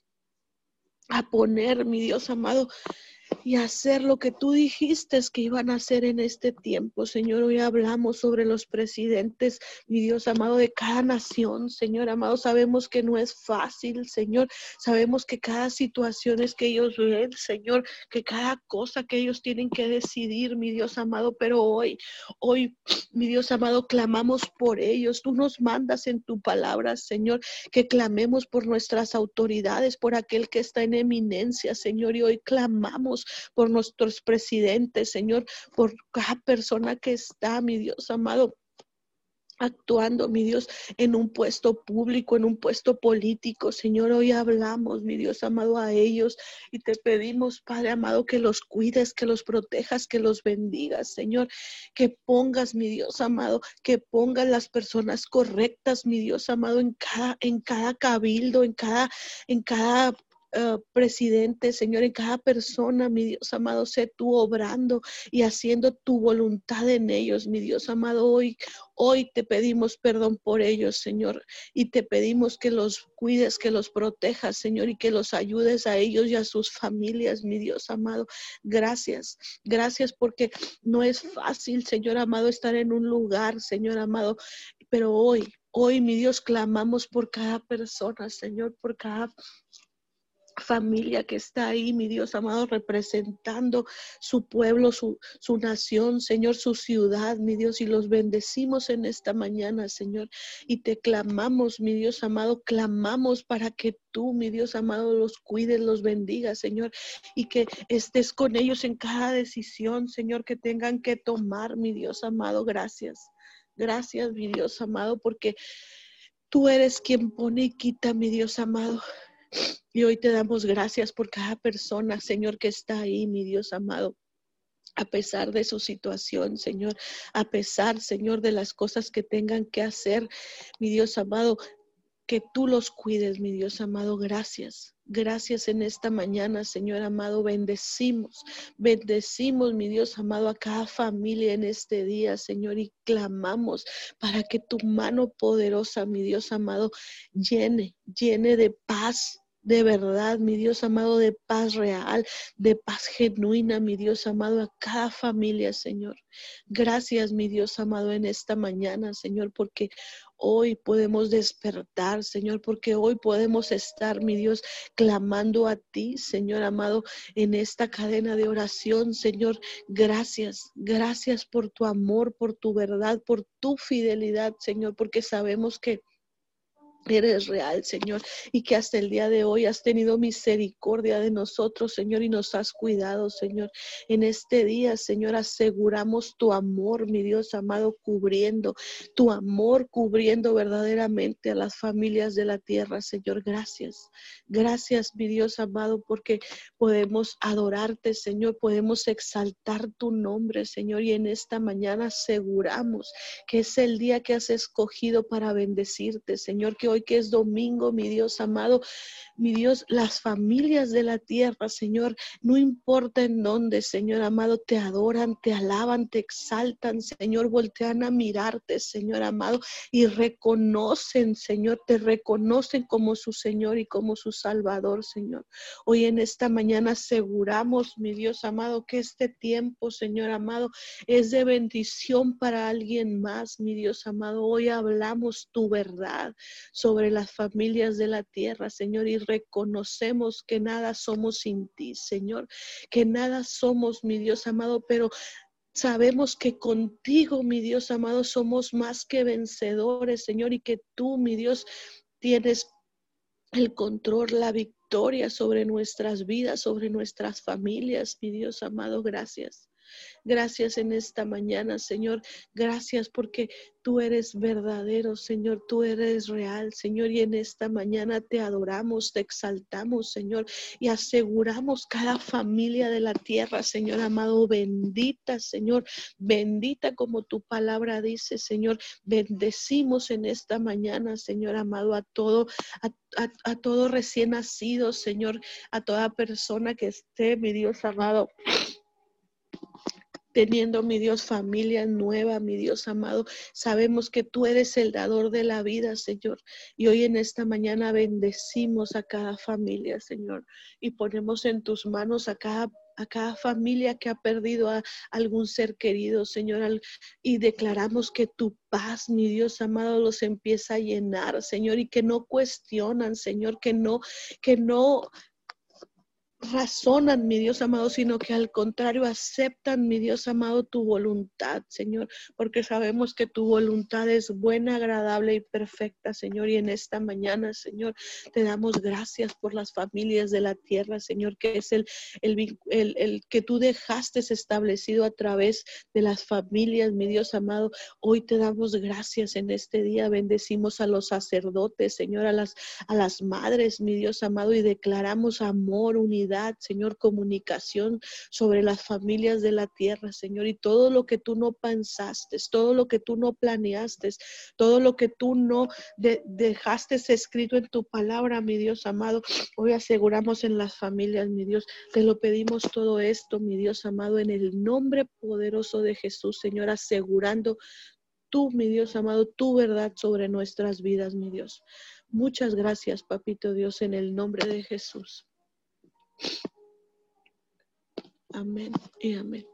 a poner, mi Dios amado, y hacer lo que tú dijiste que iban a hacer en este tiempo. Señor, hoy hablamos sobre los presidentes, mi Dios amado, de cada nación. Señor amado, sabemos que no es fácil, Señor. Sabemos que cada situación es que ellos ven, Señor, que cada cosa que ellos tienen que decidir, mi Dios amado, pero hoy, hoy, mi Dios amado, clamamos por ellos. Tú nos mandas en tu palabra, Señor, que clamemos por nuestras autoridades, por aquel que está en eminencia, Señor, y hoy clamamos por nuestros presidentes, Señor, por cada persona que está, mi Dios amado actuando, mi Dios, en un puesto público, en un puesto político. Señor, hoy hablamos, mi Dios amado, a ellos y te pedimos, Padre amado, que los cuides, que los protejas, que los bendigas, Señor, que pongas, mi Dios amado, que pongas las personas correctas, mi Dios amado, en cada, en cada cabildo, en cada, en cada eh, presidente, Señor, en cada persona, mi Dios amado, sé tú obrando y haciendo tu voluntad en ellos, mi Dios amado. Hoy, hoy te pedimos perdón por ellos, Señor, y te pedimos que los cuides, que los protejas, Señor, y que los ayudes a ellos y a sus familias, mi Dios amado. Gracias, gracias porque no es fácil, Señor amado, estar en un lugar, Señor amado, pero hoy, hoy, mi Dios, clamamos por cada persona, Señor, por cada familia que está ahí, mi Dios amado, representando su pueblo, su, su, nación, Señor, su ciudad, mi Dios, y los bendecimos en esta mañana, Señor, y te clamamos, mi Dios amado, clamamos para que tú, mi Dios amado, los cuides, los bendigas, Señor, y que estés con ellos en cada decisión, Señor, que tengan que tomar, mi Dios amado, gracias. Gracias, mi Dios amado, porque tú eres quien pone y quita, mi Dios amado. Y hoy te damos gracias por cada persona, Señor, que está ahí, mi Dios amado a pesar de su situación, Señor, a pesar, Señor, de las cosas que tengan que hacer, mi Dios amado, que tú los cuides, mi Dios amado. Gracias. Gracias en esta mañana, Señor amado. Bendecimos, bendecimos, mi Dios amado, a cada familia en este día, Señor, y clamamos para que tu mano poderosa, mi Dios amado, llene, llene de paz, de verdad, mi Dios amado, de paz real, de paz genuina, mi Dios amado, a cada familia, Señor. Gracias, mi Dios amado, en esta mañana, Señor, porque hoy podemos despertar, Señor, porque hoy podemos estar, mi Dios, clamando a ti, Señor amado, en esta cadena de oración, Señor. Gracias, gracias por tu amor, por tu verdad, por tu fidelidad, Señor, porque sabemos que eres real, Señor, y que hasta el día de hoy has tenido misericordia de nosotros, Señor, y nos has cuidado, Señor. En este día, Señor, aseguramos tu amor, mi Dios amado, cubriendo, tu amor cubriendo verdaderamente a las familias de la tierra, Señor. Gracias. Gracias, mi Dios amado, porque podemos adorarte, Señor, podemos exaltar tu nombre, Señor, y en esta mañana aseguramos que es el día que has escogido para bendecirte, Señor, que hoy que es domingo, mi Dios amado, mi Dios, las familias de la tierra, Señor, no importa en dónde, Señor amado, te adoran, te alaban, te exaltan, Señor, voltean a mirarte, Señor amado, y reconocen, Señor, te reconocen como su Señor y como su Salvador, Señor. Hoy en esta mañana aseguramos, mi Dios amado, que este tiempo, Señor amado, es de bendición para alguien más, mi Dios amado. Hoy hablamos tu verdad sobre las familias de la tierra, Señor, y reconocemos que nada somos sin ti, Señor, que nada somos, mi Dios amado, pero Sabemos que contigo, mi Dios amado, somos más que vencedores, Señor, y que tú, mi Dios, tienes el control, la victoria sobre nuestras vidas, sobre nuestras familias, mi Dios amado, gracias. Gracias en esta mañana, Señor. Gracias porque tú eres verdadero, Señor. Tú eres real, Señor. Y en esta mañana te adoramos, te exaltamos, Señor. Y aseguramos cada familia de la tierra, Señor amado. Bendita, Señor. Bendita como tu palabra dice, Señor. Bendecimos en esta mañana, Señor amado, a todo, a, todo recién nacido, Señor. A toda persona que esté, mi Dios amado teniendo, mi Dios, familia nueva, mi Dios amado. Sabemos que tú eres el dador de la vida, Señor. Y hoy en esta mañana bendecimos a cada familia, Señor, y ponemos en tus manos a cada a cada familia que ha perdido a algún ser querido, Señor, y declaramos que tu paz, mi Dios amado, los empieza a llenar, Señor, y que no cuestionan, Señor, que no, que no razonan, mi Dios amado, sino que al contrario aceptan, mi Dios amado, tu voluntad, Señor, porque sabemos que tu voluntad es buena, agradable y perfecta, Señor. Y en esta mañana, Señor, te damos gracias por las familias de la tierra, Señor, que es el, el, el, que tú dejaste establecido a través de las familias, mi Dios amado. Hoy te damos gracias en este día, bendecimos a los sacerdotes, Señor, a las, a las madres, mi Dios amado, y declaramos amor, unidad Señor, comunicación sobre las familias de la tierra, Señor, y todo lo que tú no pensaste, todo lo que tú no planeaste, todo lo que tú no dejaste escrito en tu palabra, mi Dios amado, hoy aseguramos en las familias, mi Dios, te lo pedimos todo esto, mi Dios amado, en el nombre poderoso de Jesús, Señor, asegurando tú, mi Dios amado, tu verdad sobre nuestras vidas, mi Dios. Muchas gracias, papito Dios, en el nombre de Jesús. Amén y amén.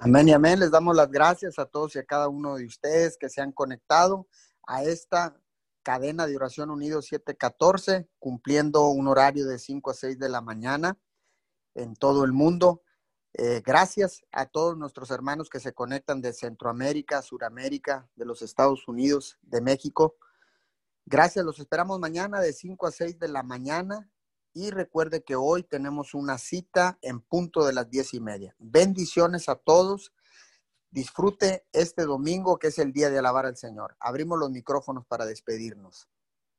Amén y amén. Les damos las gracias a todos y a cada uno de ustedes que se han conectado a esta cadena de oración unido 714, cumpliendo un horario de 5 a 6 de la mañana en todo el mundo. Eh, gracias a todos nuestros hermanos que se conectan de Centroamérica, Suramérica, de los Estados Unidos, de México. Gracias, los esperamos mañana de 5 a 6 de la mañana y recuerde que hoy tenemos una cita en punto de las 10 y media. Bendiciones a todos. Disfrute este domingo que es el día de alabar al Señor. Abrimos los micrófonos para despedirnos.